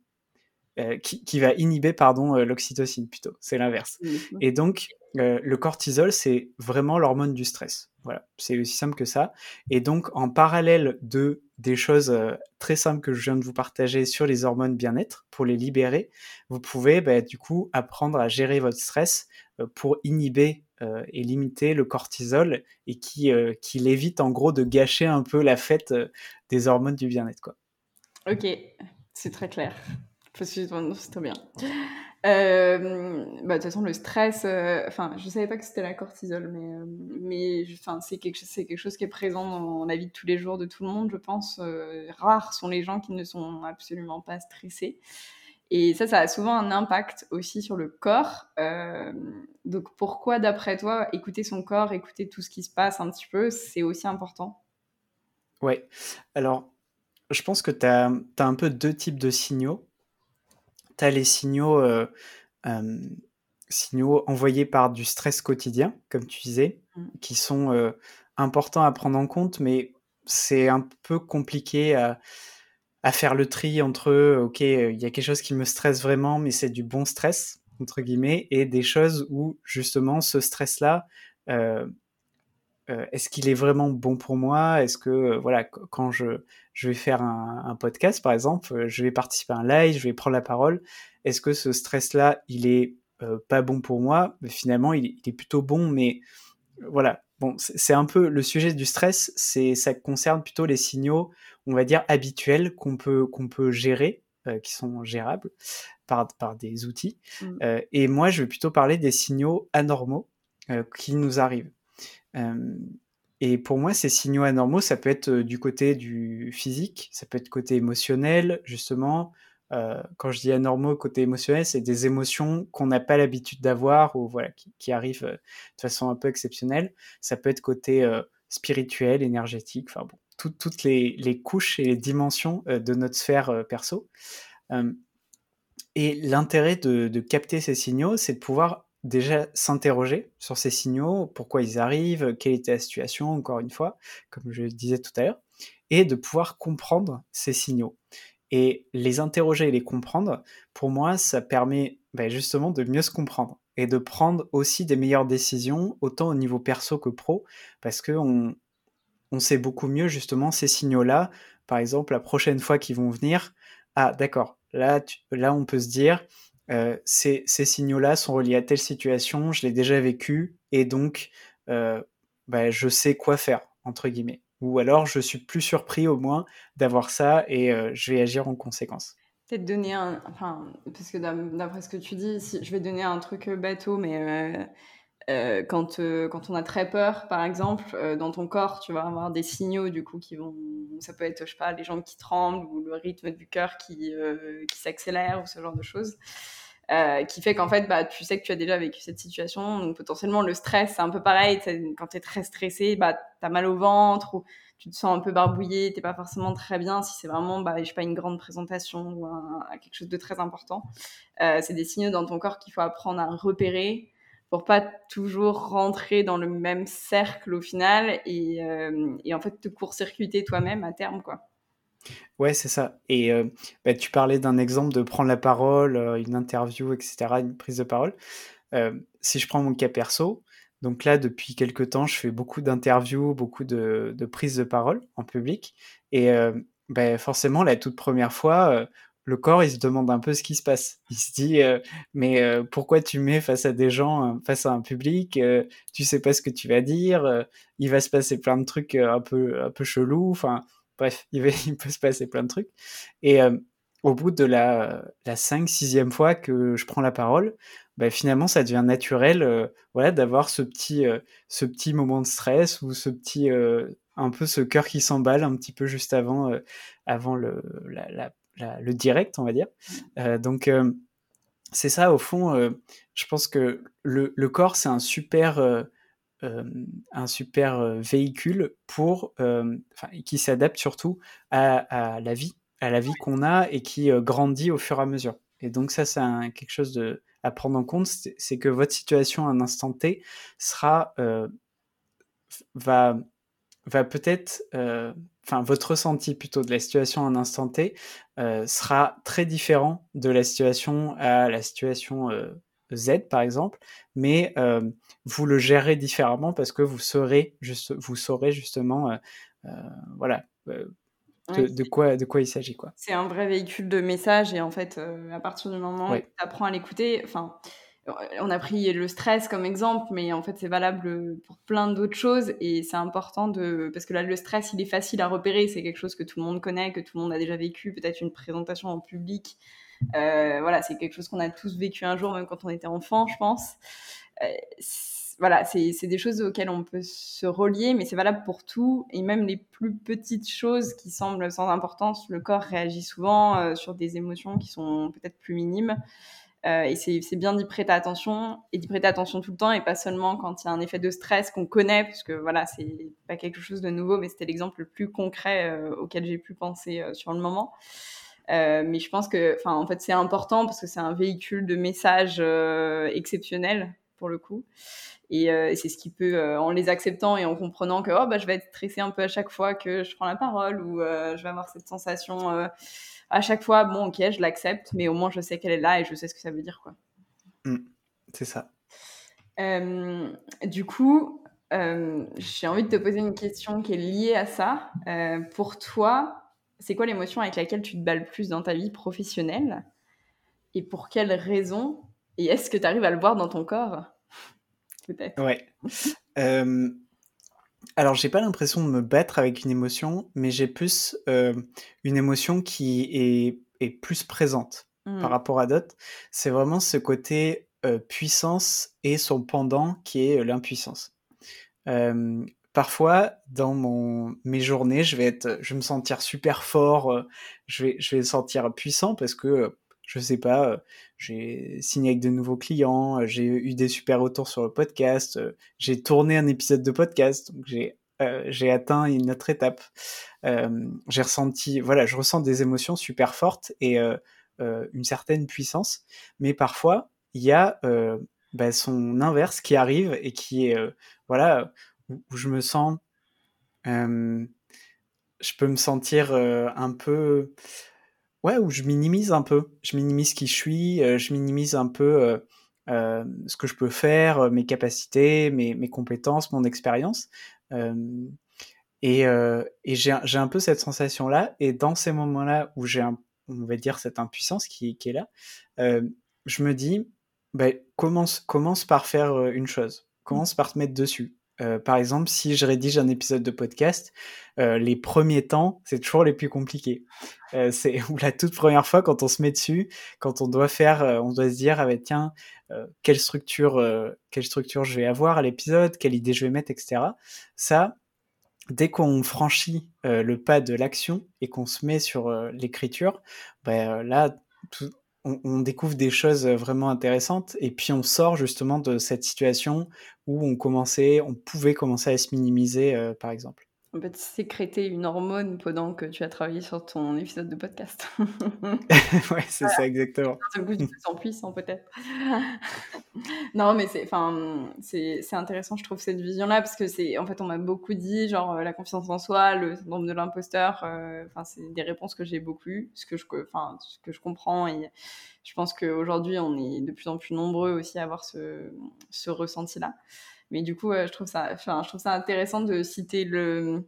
Euh, qui, va inhiber pardon euh, l'oxytocine plutôt, c'est l'inverse. Et donc euh, le cortisol c'est vraiment l'hormone du stress. Voilà, c'est aussi simple que ça. Et donc en parallèle de des choses très simples que je viens de vous partager sur les hormones bien-être pour les libérer, vous pouvez bah, du coup apprendre à gérer votre stress pour inhiber et limiter le cortisol et qui, qui l'évite en gros de gâcher un peu la fête des hormones du bien-être. Quoi. Ok, c'est très clair. Je suis c'est trop bien. Euh, bah, de toute façon, le stress, euh, enfin, je savais pas que c'était la cortisol, mais, euh, mais c'est quelque, quelque chose qui est présent dans la vie de tous les jours de tout le monde, je pense. rares sont les gens qui ne sont absolument pas stressés. Et ça, ça a souvent un impact aussi sur le corps. donc, pourquoi, d'après toi, écouter son corps, écouter tout ce qui se passe un petit peu, c'est aussi important? Ouais. Alors, je pense que tu as, as, un peu deux types de signaux tu as les signaux, euh, signaux envoyés par du stress quotidien, comme tu disais, mmh. qui sont euh, importants à prendre en compte, mais c'est un peu compliqué à, faire le tri entre, ok, il y a quelque chose qui me stresse vraiment, mais c'est du bon stress, entre guillemets, et des choses où justement ce stress-là, euh, est-ce qu'il est vraiment bon pour moi? Est-ce que, voilà, quand je, je vais faire un, podcast, par exemple, euh, je vais participer à un live, je vais prendre la parole. Est-ce que ce stress-là, il est euh, pas bon pour moi? Mais Finalement, il, est plutôt bon, mais voilà. Bon, c'est un peu le sujet du stress, c'est ça concerne plutôt les signaux, on va dire habituels qu'on peut qu'on peut gérer, qui sont gérables par par des outils. Mmh. et moi, je vais plutôt parler des signaux anormaux qui nous arrivent. Et pour moi, ces signaux anormaux, ça peut être du côté du physique, ça peut être côté émotionnel, justement. quand je dis anormaux, côté émotionnel, c'est des émotions qu'on n'a pas l'habitude d'avoir ou voilà, qui, arrivent de façon un peu exceptionnelle. Ça peut être côté spirituel, énergétique, enfin bon, toutes les, couches et les dimensions de notre sphère perso. et l'intérêt de, capter ces signaux, c'est de pouvoir déjà s'interroger sur ces signaux, pourquoi ils arrivent, quelle était la situation, encore une fois, comme je disais tout à l'heure, et de pouvoir comprendre ces signaux. Et les interroger et les comprendre, pour moi, ça permet ben, justement de mieux se comprendre et de prendre aussi des meilleures décisions, autant au niveau perso que pro, parce qu'on on sait beaucoup mieux justement ces signaux-là. Par exemple, la prochaine fois qu'ils vont venir, ah d'accord, là, là on peut se dire, euh, ces, signaux-là sont reliés à telle situation, je l'ai déjà vécu, et donc euh, bah, je sais quoi faire, entre guillemets. Ou alors je suis plus surpris au moins d'avoir ça et euh, je vais agir en conséquence. Peut-être donner un. Enfin, parce que d'après ce que tu dis, je vais donner un truc bateau, mais quand, quand on a très peur, par exemple, dans ton corps, tu vas avoir des signaux du coup qui vont. Ça peut être, je sais pas, les jambes qui tremblent ou le rythme du cœur qui, qui s'accélère ou ce genre de choses. Euh, qui fait qu'en fait, bah, tu sais que tu as déjà vécu cette situation. Donc, potentiellement, le stress, c'est un peu pareil. Quand tu es très stressé, bah, tu as mal au ventre ou tu te sens un peu barbouillé, t'es pas forcément très bien. Si c'est vraiment, bah, je sais pas, une grande présentation ou quelque chose de très important, euh, c'est des signaux dans ton corps qu'il faut apprendre à repérer pour pas toujours rentrer dans le même cercle au final et, euh, et en fait te court-circuiter toi-même à terme, quoi. Ouais, c'est ça. Et euh, bah, tu parlais d'un exemple de prendre la parole, euh, une interview, etc., une prise de parole. Si je prends mon cas perso, donc là, depuis quelques temps, je fais beaucoup d'interviews, beaucoup de, de prises de parole en public. Et bah, forcément, la toute première fois, le corps, il se demande un peu ce qui se passe. Il se dit, mais pourquoi tu mets face à des gens, face à un public, tu sais pas ce que tu vas dire, il va se passer plein de trucs un peu, un peu chelous. Enfin, Bref, il, peut se passer plein de trucs. Et euh, au bout de la, la 5 6 fois que je prends la parole, bah, finalement, ça devient naturel euh, voilà, d'avoir ce petit, euh, ce petit moment de stress ou ce petit, un peu ce cœur qui s'emballe un petit peu juste avant, avant le, le direct, on va dire. donc, c'est ça, au fond, je pense que le, corps, c'est un super euh, un super euh, véhicule pour, euh, qui s'adapte surtout à, la vie, à la vie qu'on a et qui grandit au fur et à mesure. Et donc ça, c'est quelque chose à prendre en compte, c'est que votre situation à un instant T sera, va, va peut-être, enfin votre ressenti plutôt de la situation à un instant T sera très différent de la situation à la situation Z par exemple, mais euh, vous le gérez différemment parce que vous saurez, juste, vous saurez justement euh, euh, voilà, de, quoi, de quoi il s'agit. quoi. C'est un vrai véhicule de message et en fait, à partir du moment où tu apprends à l'écouter, enfin, on a pris le stress comme exemple, mais en fait, c'est valable pour plein d'autres choses et c'est important de. Parce que là, le stress, il est facile à repérer, c'est quelque chose que tout le monde connaît, que tout le monde a déjà vécu, peut-être une présentation en public. Euh, voilà, c'est quelque chose qu'on a tous vécu un jour, même quand on était enfant, je pense. Euh, voilà, c'est des choses auxquelles on peut se relier, mais c'est valable pour tout. Et même les plus petites choses qui semblent sans importance, le corps réagit souvent euh, sur des émotions qui sont peut-être plus minimes. Et c'est bien d'y prêter attention et d'y prêter attention tout le temps et pas seulement quand il y a un effet de stress qu'on connaît, puisque voilà, c'est pas quelque chose de nouveau, mais c'était l'exemple le plus concret auquel j'ai pu penser sur le moment. Euh, mais je pense que, enfin, en fait, c'est important parce que c'est un véhicule de message euh, exceptionnel pour le coup. Et, euh, c'est ce qui peut, en les acceptant et en comprenant que oh, bah, je vais être stressée un peu à chaque fois que je prends la parole ou je vais avoir cette sensation à chaque fois, bon, ok, je l'accepte, mais au moins je sais qu'elle est là et je sais ce que ça veut dire. quoi. Mmh, c'est ça. du coup, j'ai envie de te poser une question qui est liée à ça. pour toi, c'est quoi l'émotion avec laquelle tu te bats le plus dans ta vie professionnelle Et pour quelles raisons Et est-ce que tu arrives à le voir dans ton corps? Peut-être. Ouais. alors, j'ai pas l'impression de me battre avec une émotion, mais j'ai plus euh, une émotion qui est, est plus présente par mmh. rapport à d'autres. C'est vraiment ce côté euh, puissance et son pendant qui est l'impuissance. Euh, parfois dans mon mes journées, je vais être, je vais me sentir super fort, je vais je vais me sentir puissant parce que je sais pas, euh, j'ai signé avec de nouveaux clients, j'ai eu des super retours sur le podcast, j'ai tourné un épisode de podcast, donc j'ai j'ai atteint une autre étape. j'ai ressenti, voilà, je ressens des émotions super fortes et une certaine puissance, mais parfois il y a bah, son inverse qui arrive et qui est, voilà, où, je me sens, je peux me sentir un peu, ouais, où je minimise un peu, je minimise qui je suis, je minimise un peu ce que je peux faire, mes capacités, mes, mes compétences, mon expérience. et, et j'ai un peu cette sensation-là. Et dans ces moments-là où j'ai, on va dire, cette impuissance qui, qui est là, je me dis, bah, commence, commence par faire une chose. Commence par te mettre dessus. Euh, par exemple, si je rédige un épisode de podcast, euh, les premiers temps, c'est toujours les plus compliqués. Euh, c'est la toute première fois quand on se met dessus, quand on doit faire, on doit se dire, ah ben, tiens, quelle structure, quelle structure je vais avoir à l'épisode, quelle idée je vais mettre, etc. Ça, dès qu'on franchit le pas de l'action et qu'on se met sur l'écriture, ben là, tout, on, découvre des choses vraiment intéressantes et puis on sort justement de cette situation où on commençait, on pouvait commencer à se minimiser, par exemple en fait, sécréter une hormone pendant que tu as travaillé sur ton épisode de podcast. ouais, c'est ça, exactement. Un coup, tu te sens puissant, peut-être. non, mais c'est, enfin, c'est, intéressant, je trouve, cette vision-là, parce que c'est, en fait, on m'a beaucoup dit, genre, euh, la confiance en soi, le syndrome de l'imposteur, euh, enfin, c'est des réponses que j'ai beaucoup eues, ce que je, enfin, ce que je comprends, et je pense qu'aujourd'hui, on est de plus en plus nombreux aussi à avoir ce, ce ressenti-là. Mais du coup, je trouve ça, je trouve ça intéressant de citer le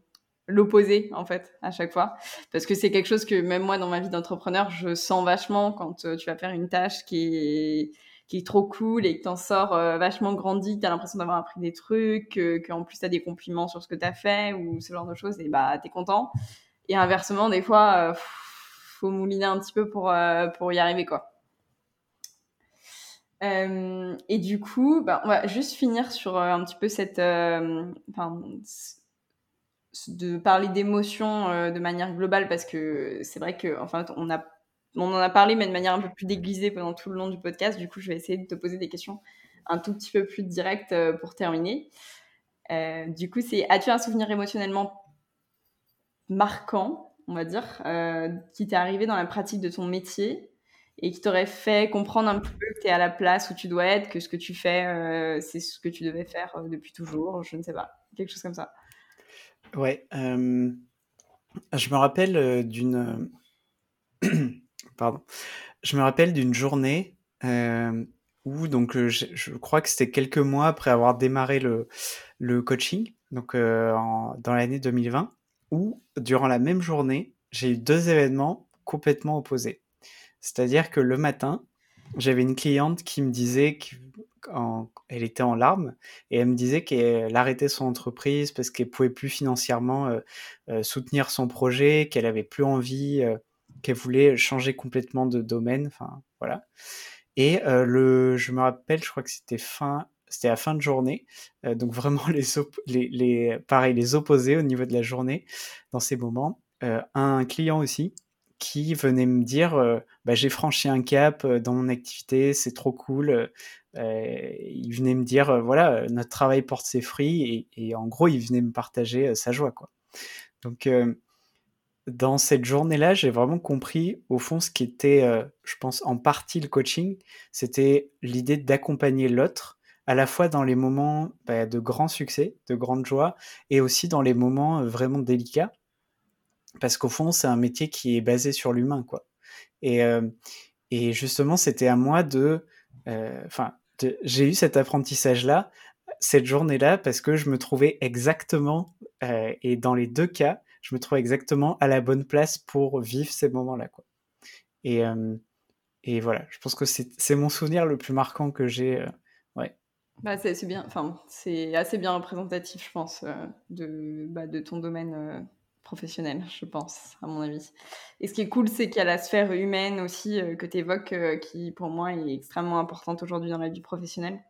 l'opposé en fait à chaque fois parce que c'est quelque chose que même moi dans ma vie d'entrepreneur je sens vachement quand euh, tu vas faire une tâche qui est qui est trop cool et que t'en sors euh, vachement grandi, tu as l'impression d'avoir appris des trucs, qu'en plus tu as des compliments sur ce que tu as fait ou ce genre de choses, et bah t'es content. Et inversement, des fois, euh, faut mouliner un petit peu pour, pour y arriver quoi. Euh, et du coup, bah, on va juste finir sur euh, un petit peu cette, euh, de parler d'émotions de manière globale parce que c'est vrai que, enfin, on on en a parlé mais de manière un peu plus déguisée pendant tout le long du podcast. Du coup, je vais essayer de te poser des questions un tout petit peu plus directes pour terminer. du coup, c'est as-tu un souvenir émotionnellement marquant, on va dire, qui t'est arrivé dans la pratique de ton métier? Et qui t'aurait fait comprendre un peu que tu es à la place où tu dois être, que ce que tu fais, euh, c'est ce que tu devais faire euh, depuis toujours, je ne sais pas, quelque chose comme ça. Ouais, euh, je me rappelle d'une... Pardon. Je me rappelle d'une journée où, donc, je, crois que c'était quelques mois après avoir démarré le, le coaching, donc dans l'année 2020, où, durant la même journée, j'ai eu deux événements complètement opposés. C'est-à-dire que le matin, j'avais une cliente qui me disait qu'elle était en larmes et elle me disait qu'elle arrêtait son entreprise parce qu'elle pouvait plus financièrement euh, euh, soutenir son projet, qu'elle avait plus envie, euh, qu'elle voulait changer complètement de domaine. Enfin, voilà. Et le, je me rappelle, je crois que c'était fin, c'était à fin de journée, donc vraiment les, les, les, pareil, les opposés au niveau de la journée dans ces moments. un client aussi qui venait me dire bah, j'ai franchi un cap euh, dans mon activité, c'est trop cool. Euh, il venait me dire voilà notre travail porte ses fruits et, en gros il venait me partager sa joie quoi. Donc dans cette journée-là, j'ai vraiment compris au fond ce qui était, je pense, en partie le coaching, c'était l'idée d'accompagner l'autre à la fois dans les moments bah, de grand succès, de grande joie, et aussi dans les moments vraiment délicats parce qu'au fond, c'est un métier qui est basé sur l'humain, quoi. Et, euh, et justement, c'était à moi de, euh, enfin, j'ai eu cet apprentissage-là, cette journée-là, parce que je me trouvais exactement, euh, et dans les deux cas, je me trouvais exactement à la bonne place pour vivre ces moments-là, quoi. Et, voilà, je pense que c'est mon souvenir le plus marquant que j'ai, ouais. Bah, c'est bien, enfin, c'est assez bien représentatif, je pense, bah, de ton domaine professionnel, je pense, à mon avis. Et ce qui est cool, c'est qu'il y a la sphère humaine aussi euh, que tu évoques, euh, qui pour moi est extrêmement importante aujourd'hui dans la vie professionnelle.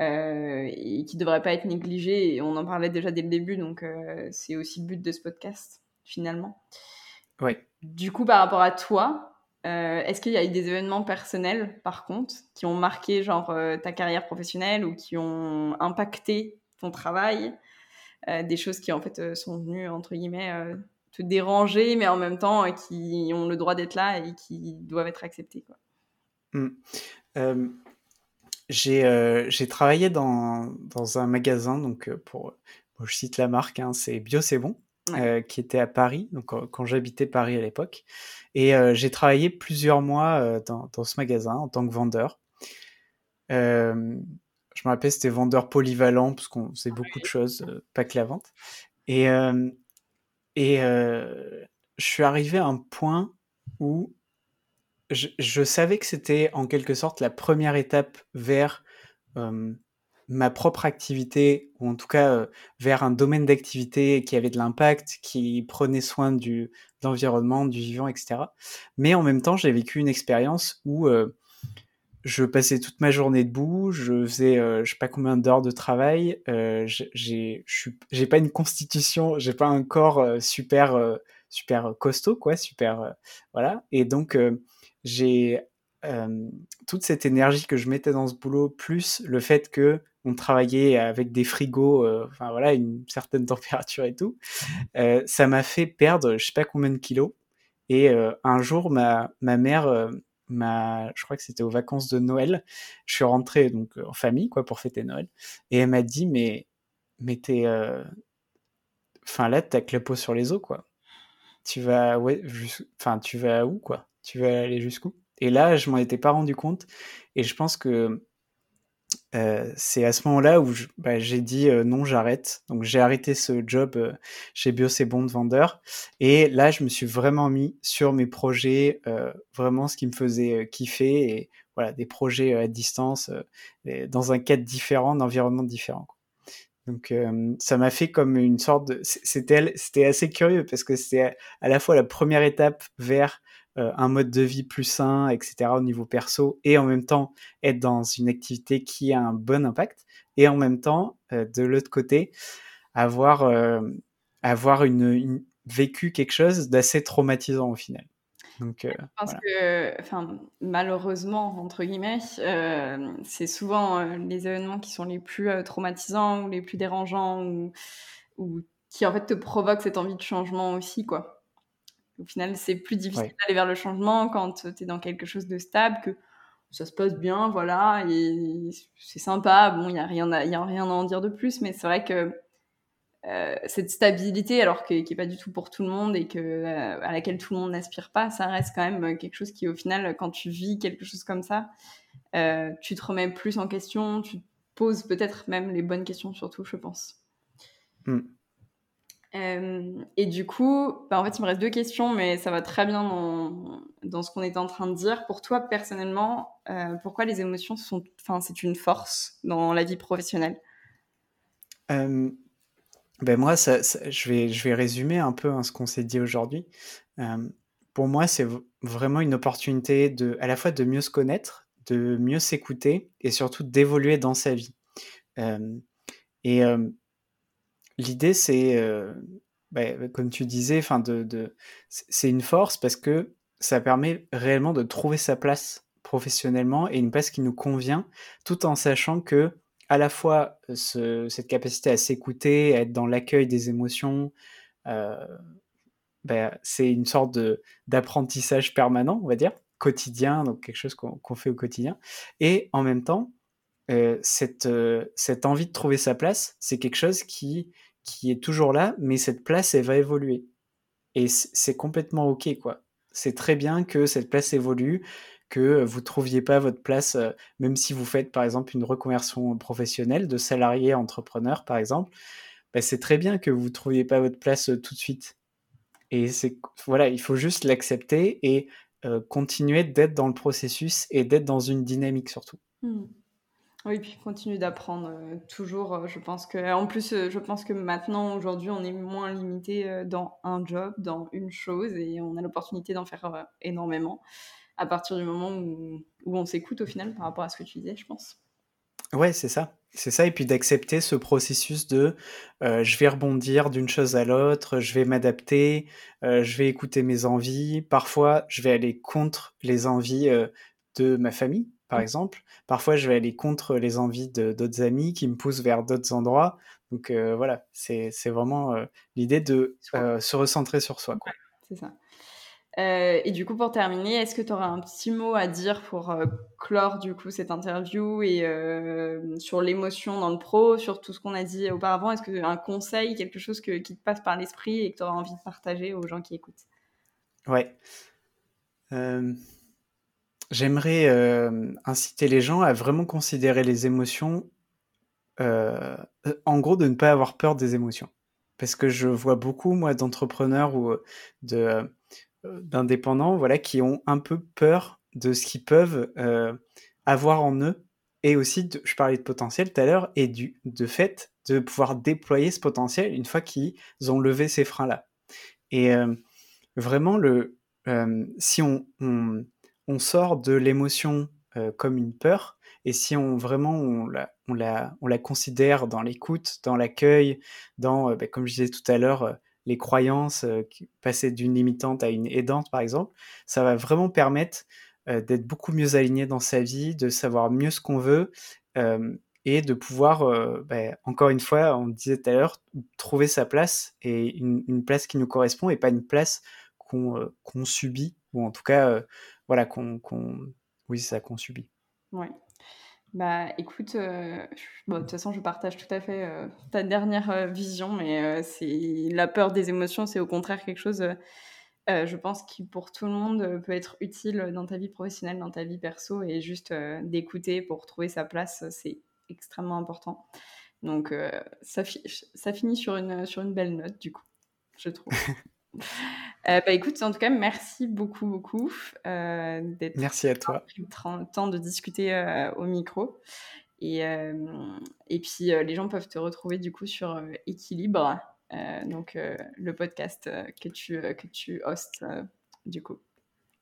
Euh, et qui ne devrait pas être négligée. Et on en parlait déjà dès le début, donc c'est aussi le but de ce podcast, finalement. Oui. Du coup, par rapport à toi, est-ce qu'il y a eu des événements personnels, par contre, qui ont marqué genre ta carrière professionnelle ou qui ont impacté ton travail? Des choses qui en fait euh, sont venues entre guillemets euh, te déranger, mais en même temps qui ont le droit d'être là et qui doivent être acceptées. Mmh. j'ai travaillé dans, dans, un magasin, donc pour, je cite la marque, hein, c'est Bio C'est Bon, qui était à Paris, donc quand j'habitais Paris à l'époque. Et j'ai travaillé plusieurs mois dans, dans, ce magasin en tant que vendeur je me rappelle, c'était vendeur polyvalent, parce qu'on faisait beaucoup de choses, euh, pas que la vente. Et, euh, et euh, je suis arrivé à un point où je, savais que c'était en quelque sorte la première étape vers ma propre activité, ou en tout cas vers un domaine d'activité qui avait de l'impact, qui prenait soin du, de l'environnement, du vivant, etc. Mais en même temps, j'ai vécu une expérience où je passais toute ma journée debout, je faisais euh, je sais pas combien d'heures de travail, euh, j'ai j'ai pas une constitution, j'ai pas un corps euh, super euh, super costaud quoi, super voilà et donc j'ai toute cette énergie que je mettais dans ce boulot, plus le fait que on travaillait avec des frigos, enfin voilà, une certaine température et tout, ça m'a fait perdre je sais pas combien de kilos. Et un jour, ma, ma mère ma, je crois que c'était aux vacances de Noël. Je suis rentré donc en famille quoi pour fêter Noël et elle m'a dit mais mais t'es, enfin là t'as que peau sur les os quoi. Tu vas ouais, enfin tu vas où quoi? Tu vas aller jusqu'où? Et là je m'en étais pas rendu compte et je pense que euh, c'est à ce moment-là où bah, j'ai dit euh, non, j'arrête. Donc j'ai arrêté ce job euh, chez Bio C'est Bon de vendeur. Et là, je me suis vraiment mis sur mes projets, vraiment ce qui me faisait kiffer. Et voilà, des projets à distance, dans un cadre différent, d'environnement différent. Donc ça m'a fait comme une sorte de... C'était assez curieux parce que c'était à la fois la première étape vers euh, un mode de vie plus sain, etc. au niveau perso, et en même temps être dans une activité qui a un bon impact, et en même temps, euh, de l'autre côté, avoir, euh, avoir une, vécu quelque chose d'assez traumatisant au final. Donc, je pense que, enfin, malheureusement, entre guillemets, c'est souvent les événements qui sont les plus traumatisants ou les plus dérangeants ou, ou, qui en fait te provoquent cette envie de changement aussi, quoi. Au final, c'est plus difficile d'aller vers le changement quand tu es dans quelque chose de stable, que ça se passe bien, voilà, et c'est sympa. Bon, il n'y a, rien à, y a rien à en dire de plus, mais c'est vrai que euh, cette stabilité, alors qui n'est pas du tout pour tout le monde et que, euh, à laquelle tout le monde n'aspire pas, ça reste quand même quelque chose qui, au final, quand tu vis quelque chose comme ça, euh, tu te remets plus en question, tu te poses peut-être même les bonnes questions, surtout, je pense. Mmh. Euh, et du coup, bah, en fait, il me reste deux questions, mais ça va très bien dans, dans ce qu'on est en train de dire. Pour toi, personnellement, euh, pourquoi les émotions sont, enfin, c'est une force dans la vie professionnelle? Euh, ben moi, ça, je, vais, je vais résumer un peu hein, ce qu'on s'est dit aujourd'hui. pour moi, c'est vraiment une opportunité de, à la fois de mieux se connaître, de mieux s'écouter et surtout d'évoluer dans sa vie. et L'idée, c'est, euh, bah, comme tu disais, enfin de, c'est une force parce que ça permet réellement de trouver sa place professionnellement et une place qui nous convient, tout en sachant que à la fois cette capacité à s'écouter, à être dans l'accueil des émotions, euh, bah, c'est une sorte d'apprentissage permanent, on va dire, quotidien, donc quelque chose qu'on fait au quotidien. Et en même temps, euh, cette, cette envie de trouver sa place, c'est quelque chose qui est toujours là, mais cette place, elle va évoluer. Et c'est complètement OK, quoi. C'est très bien que cette place évolue, que vous ne trouviez pas votre place, euh, même si vous faites, par exemple, une reconversion professionnelle de salarié à entrepreneur, par exemple. Bah, c'est très bien que vous ne trouviez pas votre place euh, tout de suite. Et voilà, il faut juste l'accepter et euh, continuer d'être dans le processus et d'être dans une dynamique surtout. Mmh. Oui, puis continue d'apprendre euh, toujours. Euh, je pense que, en plus, euh, je pense que maintenant, aujourd'hui, on est moins limité dans un job, dans une chose, et on a l'opportunité d'en faire énormément à partir du moment où, on s'écoute au final par rapport à ce que tu disais, je pense. Ouais, c'est ça. C'est ça, et puis d'accepter ce processus de je vais rebondir d'une chose à l'autre, je vais m'adapter, je vais écouter mes envies. Parfois, je vais aller contre les envies de ma famille, par exemple. Parfois, je vais aller contre les envies d'autres amis qui me poussent vers d'autres endroits. Donc euh, voilà, c'est vraiment euh, l'idée de euh, se recentrer sur soi. c'est ça. et du coup, pour terminer, est-ce que tu auras un petit mot à dire pour clore du coup cette interview et sur l'émotion dans le pro, sur tout ce qu'on a dit auparavant? Est-ce que un conseil, quelque chose qui te passe par l'esprit et que tu auras envie de partager aux gens qui écoutent? Ouais. J'aimerais euh, inciter les gens à vraiment considérer les émotions, euh, en gros, de ne pas avoir peur des émotions. Parce que je vois beaucoup, moi, d'entrepreneurs ou de, d'indépendants voilà, qui ont un peu peur de ce qu'ils peuvent avoir en eux. Et aussi, je parlais de potentiel tout à l'heure, et du, de fait de pouvoir déployer ce potentiel une fois qu'ils ont levé ces freins-là. Et vraiment, le, si on sort de l'émotion euh, comme une peur, et si on vraiment on on on la considère dans l'écoute, dans l'accueil, dans, euh, bah, comme je disais tout à l'heure, euh, les croyances, passer d'une limitante à une aidante par exemple, ça va vraiment permettre d'être beaucoup mieux aligné dans sa vie, de savoir mieux ce qu'on veut et de pouvoir, bah, encore une fois, on disait tout à l'heure, trouver sa place et une, place qui nous correspond et pas une place qu'on subit ou en tout cas, voilà, qu'on, oui, ça qu'on subit. Ouais. Bah écoute, de toute façon, je partage tout à fait ta dernière vision, mais c'est la peur des émotions, c'est au contraire quelque chose, je pense, qui pour tout le monde peut être utile dans ta vie professionnelle, dans ta vie perso, et juste d'écouter pour trouver sa place, c'est extrêmement important. Donc ça, ça finit sur une, sur une belle note, du coup, je trouve. Euh, bah écoute, en tout cas, merci beaucoup, beaucoup euh, d'être. Merci à toi. Pris le temps de discuter euh, au micro. Et, et puis, les gens peuvent te retrouver du coup sur Équilibre, donc le podcast que tu, que tu hostes du coup.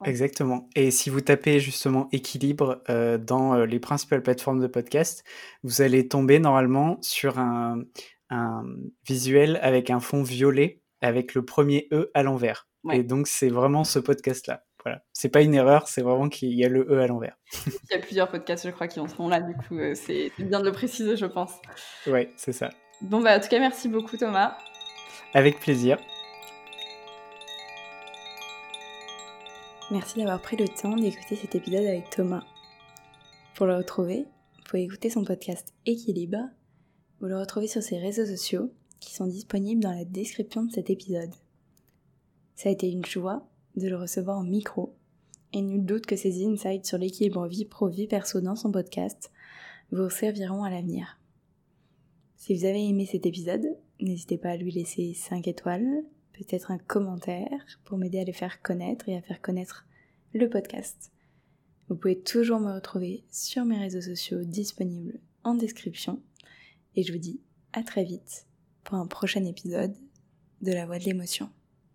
Exactement. Et si vous tapez justement équilibre dans les principales plateformes de podcast, vous allez tomber normalement sur un, un visuel avec un fond violet avec le premier E à l'envers. Et donc, c'est vraiment ce podcast-là. Voilà. C'est pas une erreur, c'est vraiment qu'il y a le E à l'envers. Il y a plusieurs podcasts, je crois, qui en sont là, du coup, euh, c'est bien de le préciser, je pense. Ouais, c'est ça. Bon, bah, en tout cas, merci beaucoup, Thomas. Avec plaisir. Merci d'avoir pris le temps d'écouter cet épisode avec Thomas. Pour le retrouver, vous pouvez écouter son podcast Équilibre. Vous le retrouvez sur ses réseaux sociaux qui sont disponibles dans la description de cet épisode. Ça a été une joie de le recevoir en micro, et nul doute que ces insights sur l'équilibre vie pro-vie perso dans son podcast vous serviront à l'avenir. Si vous avez aimé cet épisode, n'hésitez pas à lui laisser 5 étoiles, peut-être un commentaire pour m'aider à le faire connaître et à faire connaître le podcast. Vous pouvez toujours me retrouver sur mes réseaux sociaux disponibles en description et je vous dis à très vite un prochain épisode de La Voix de l'émotion.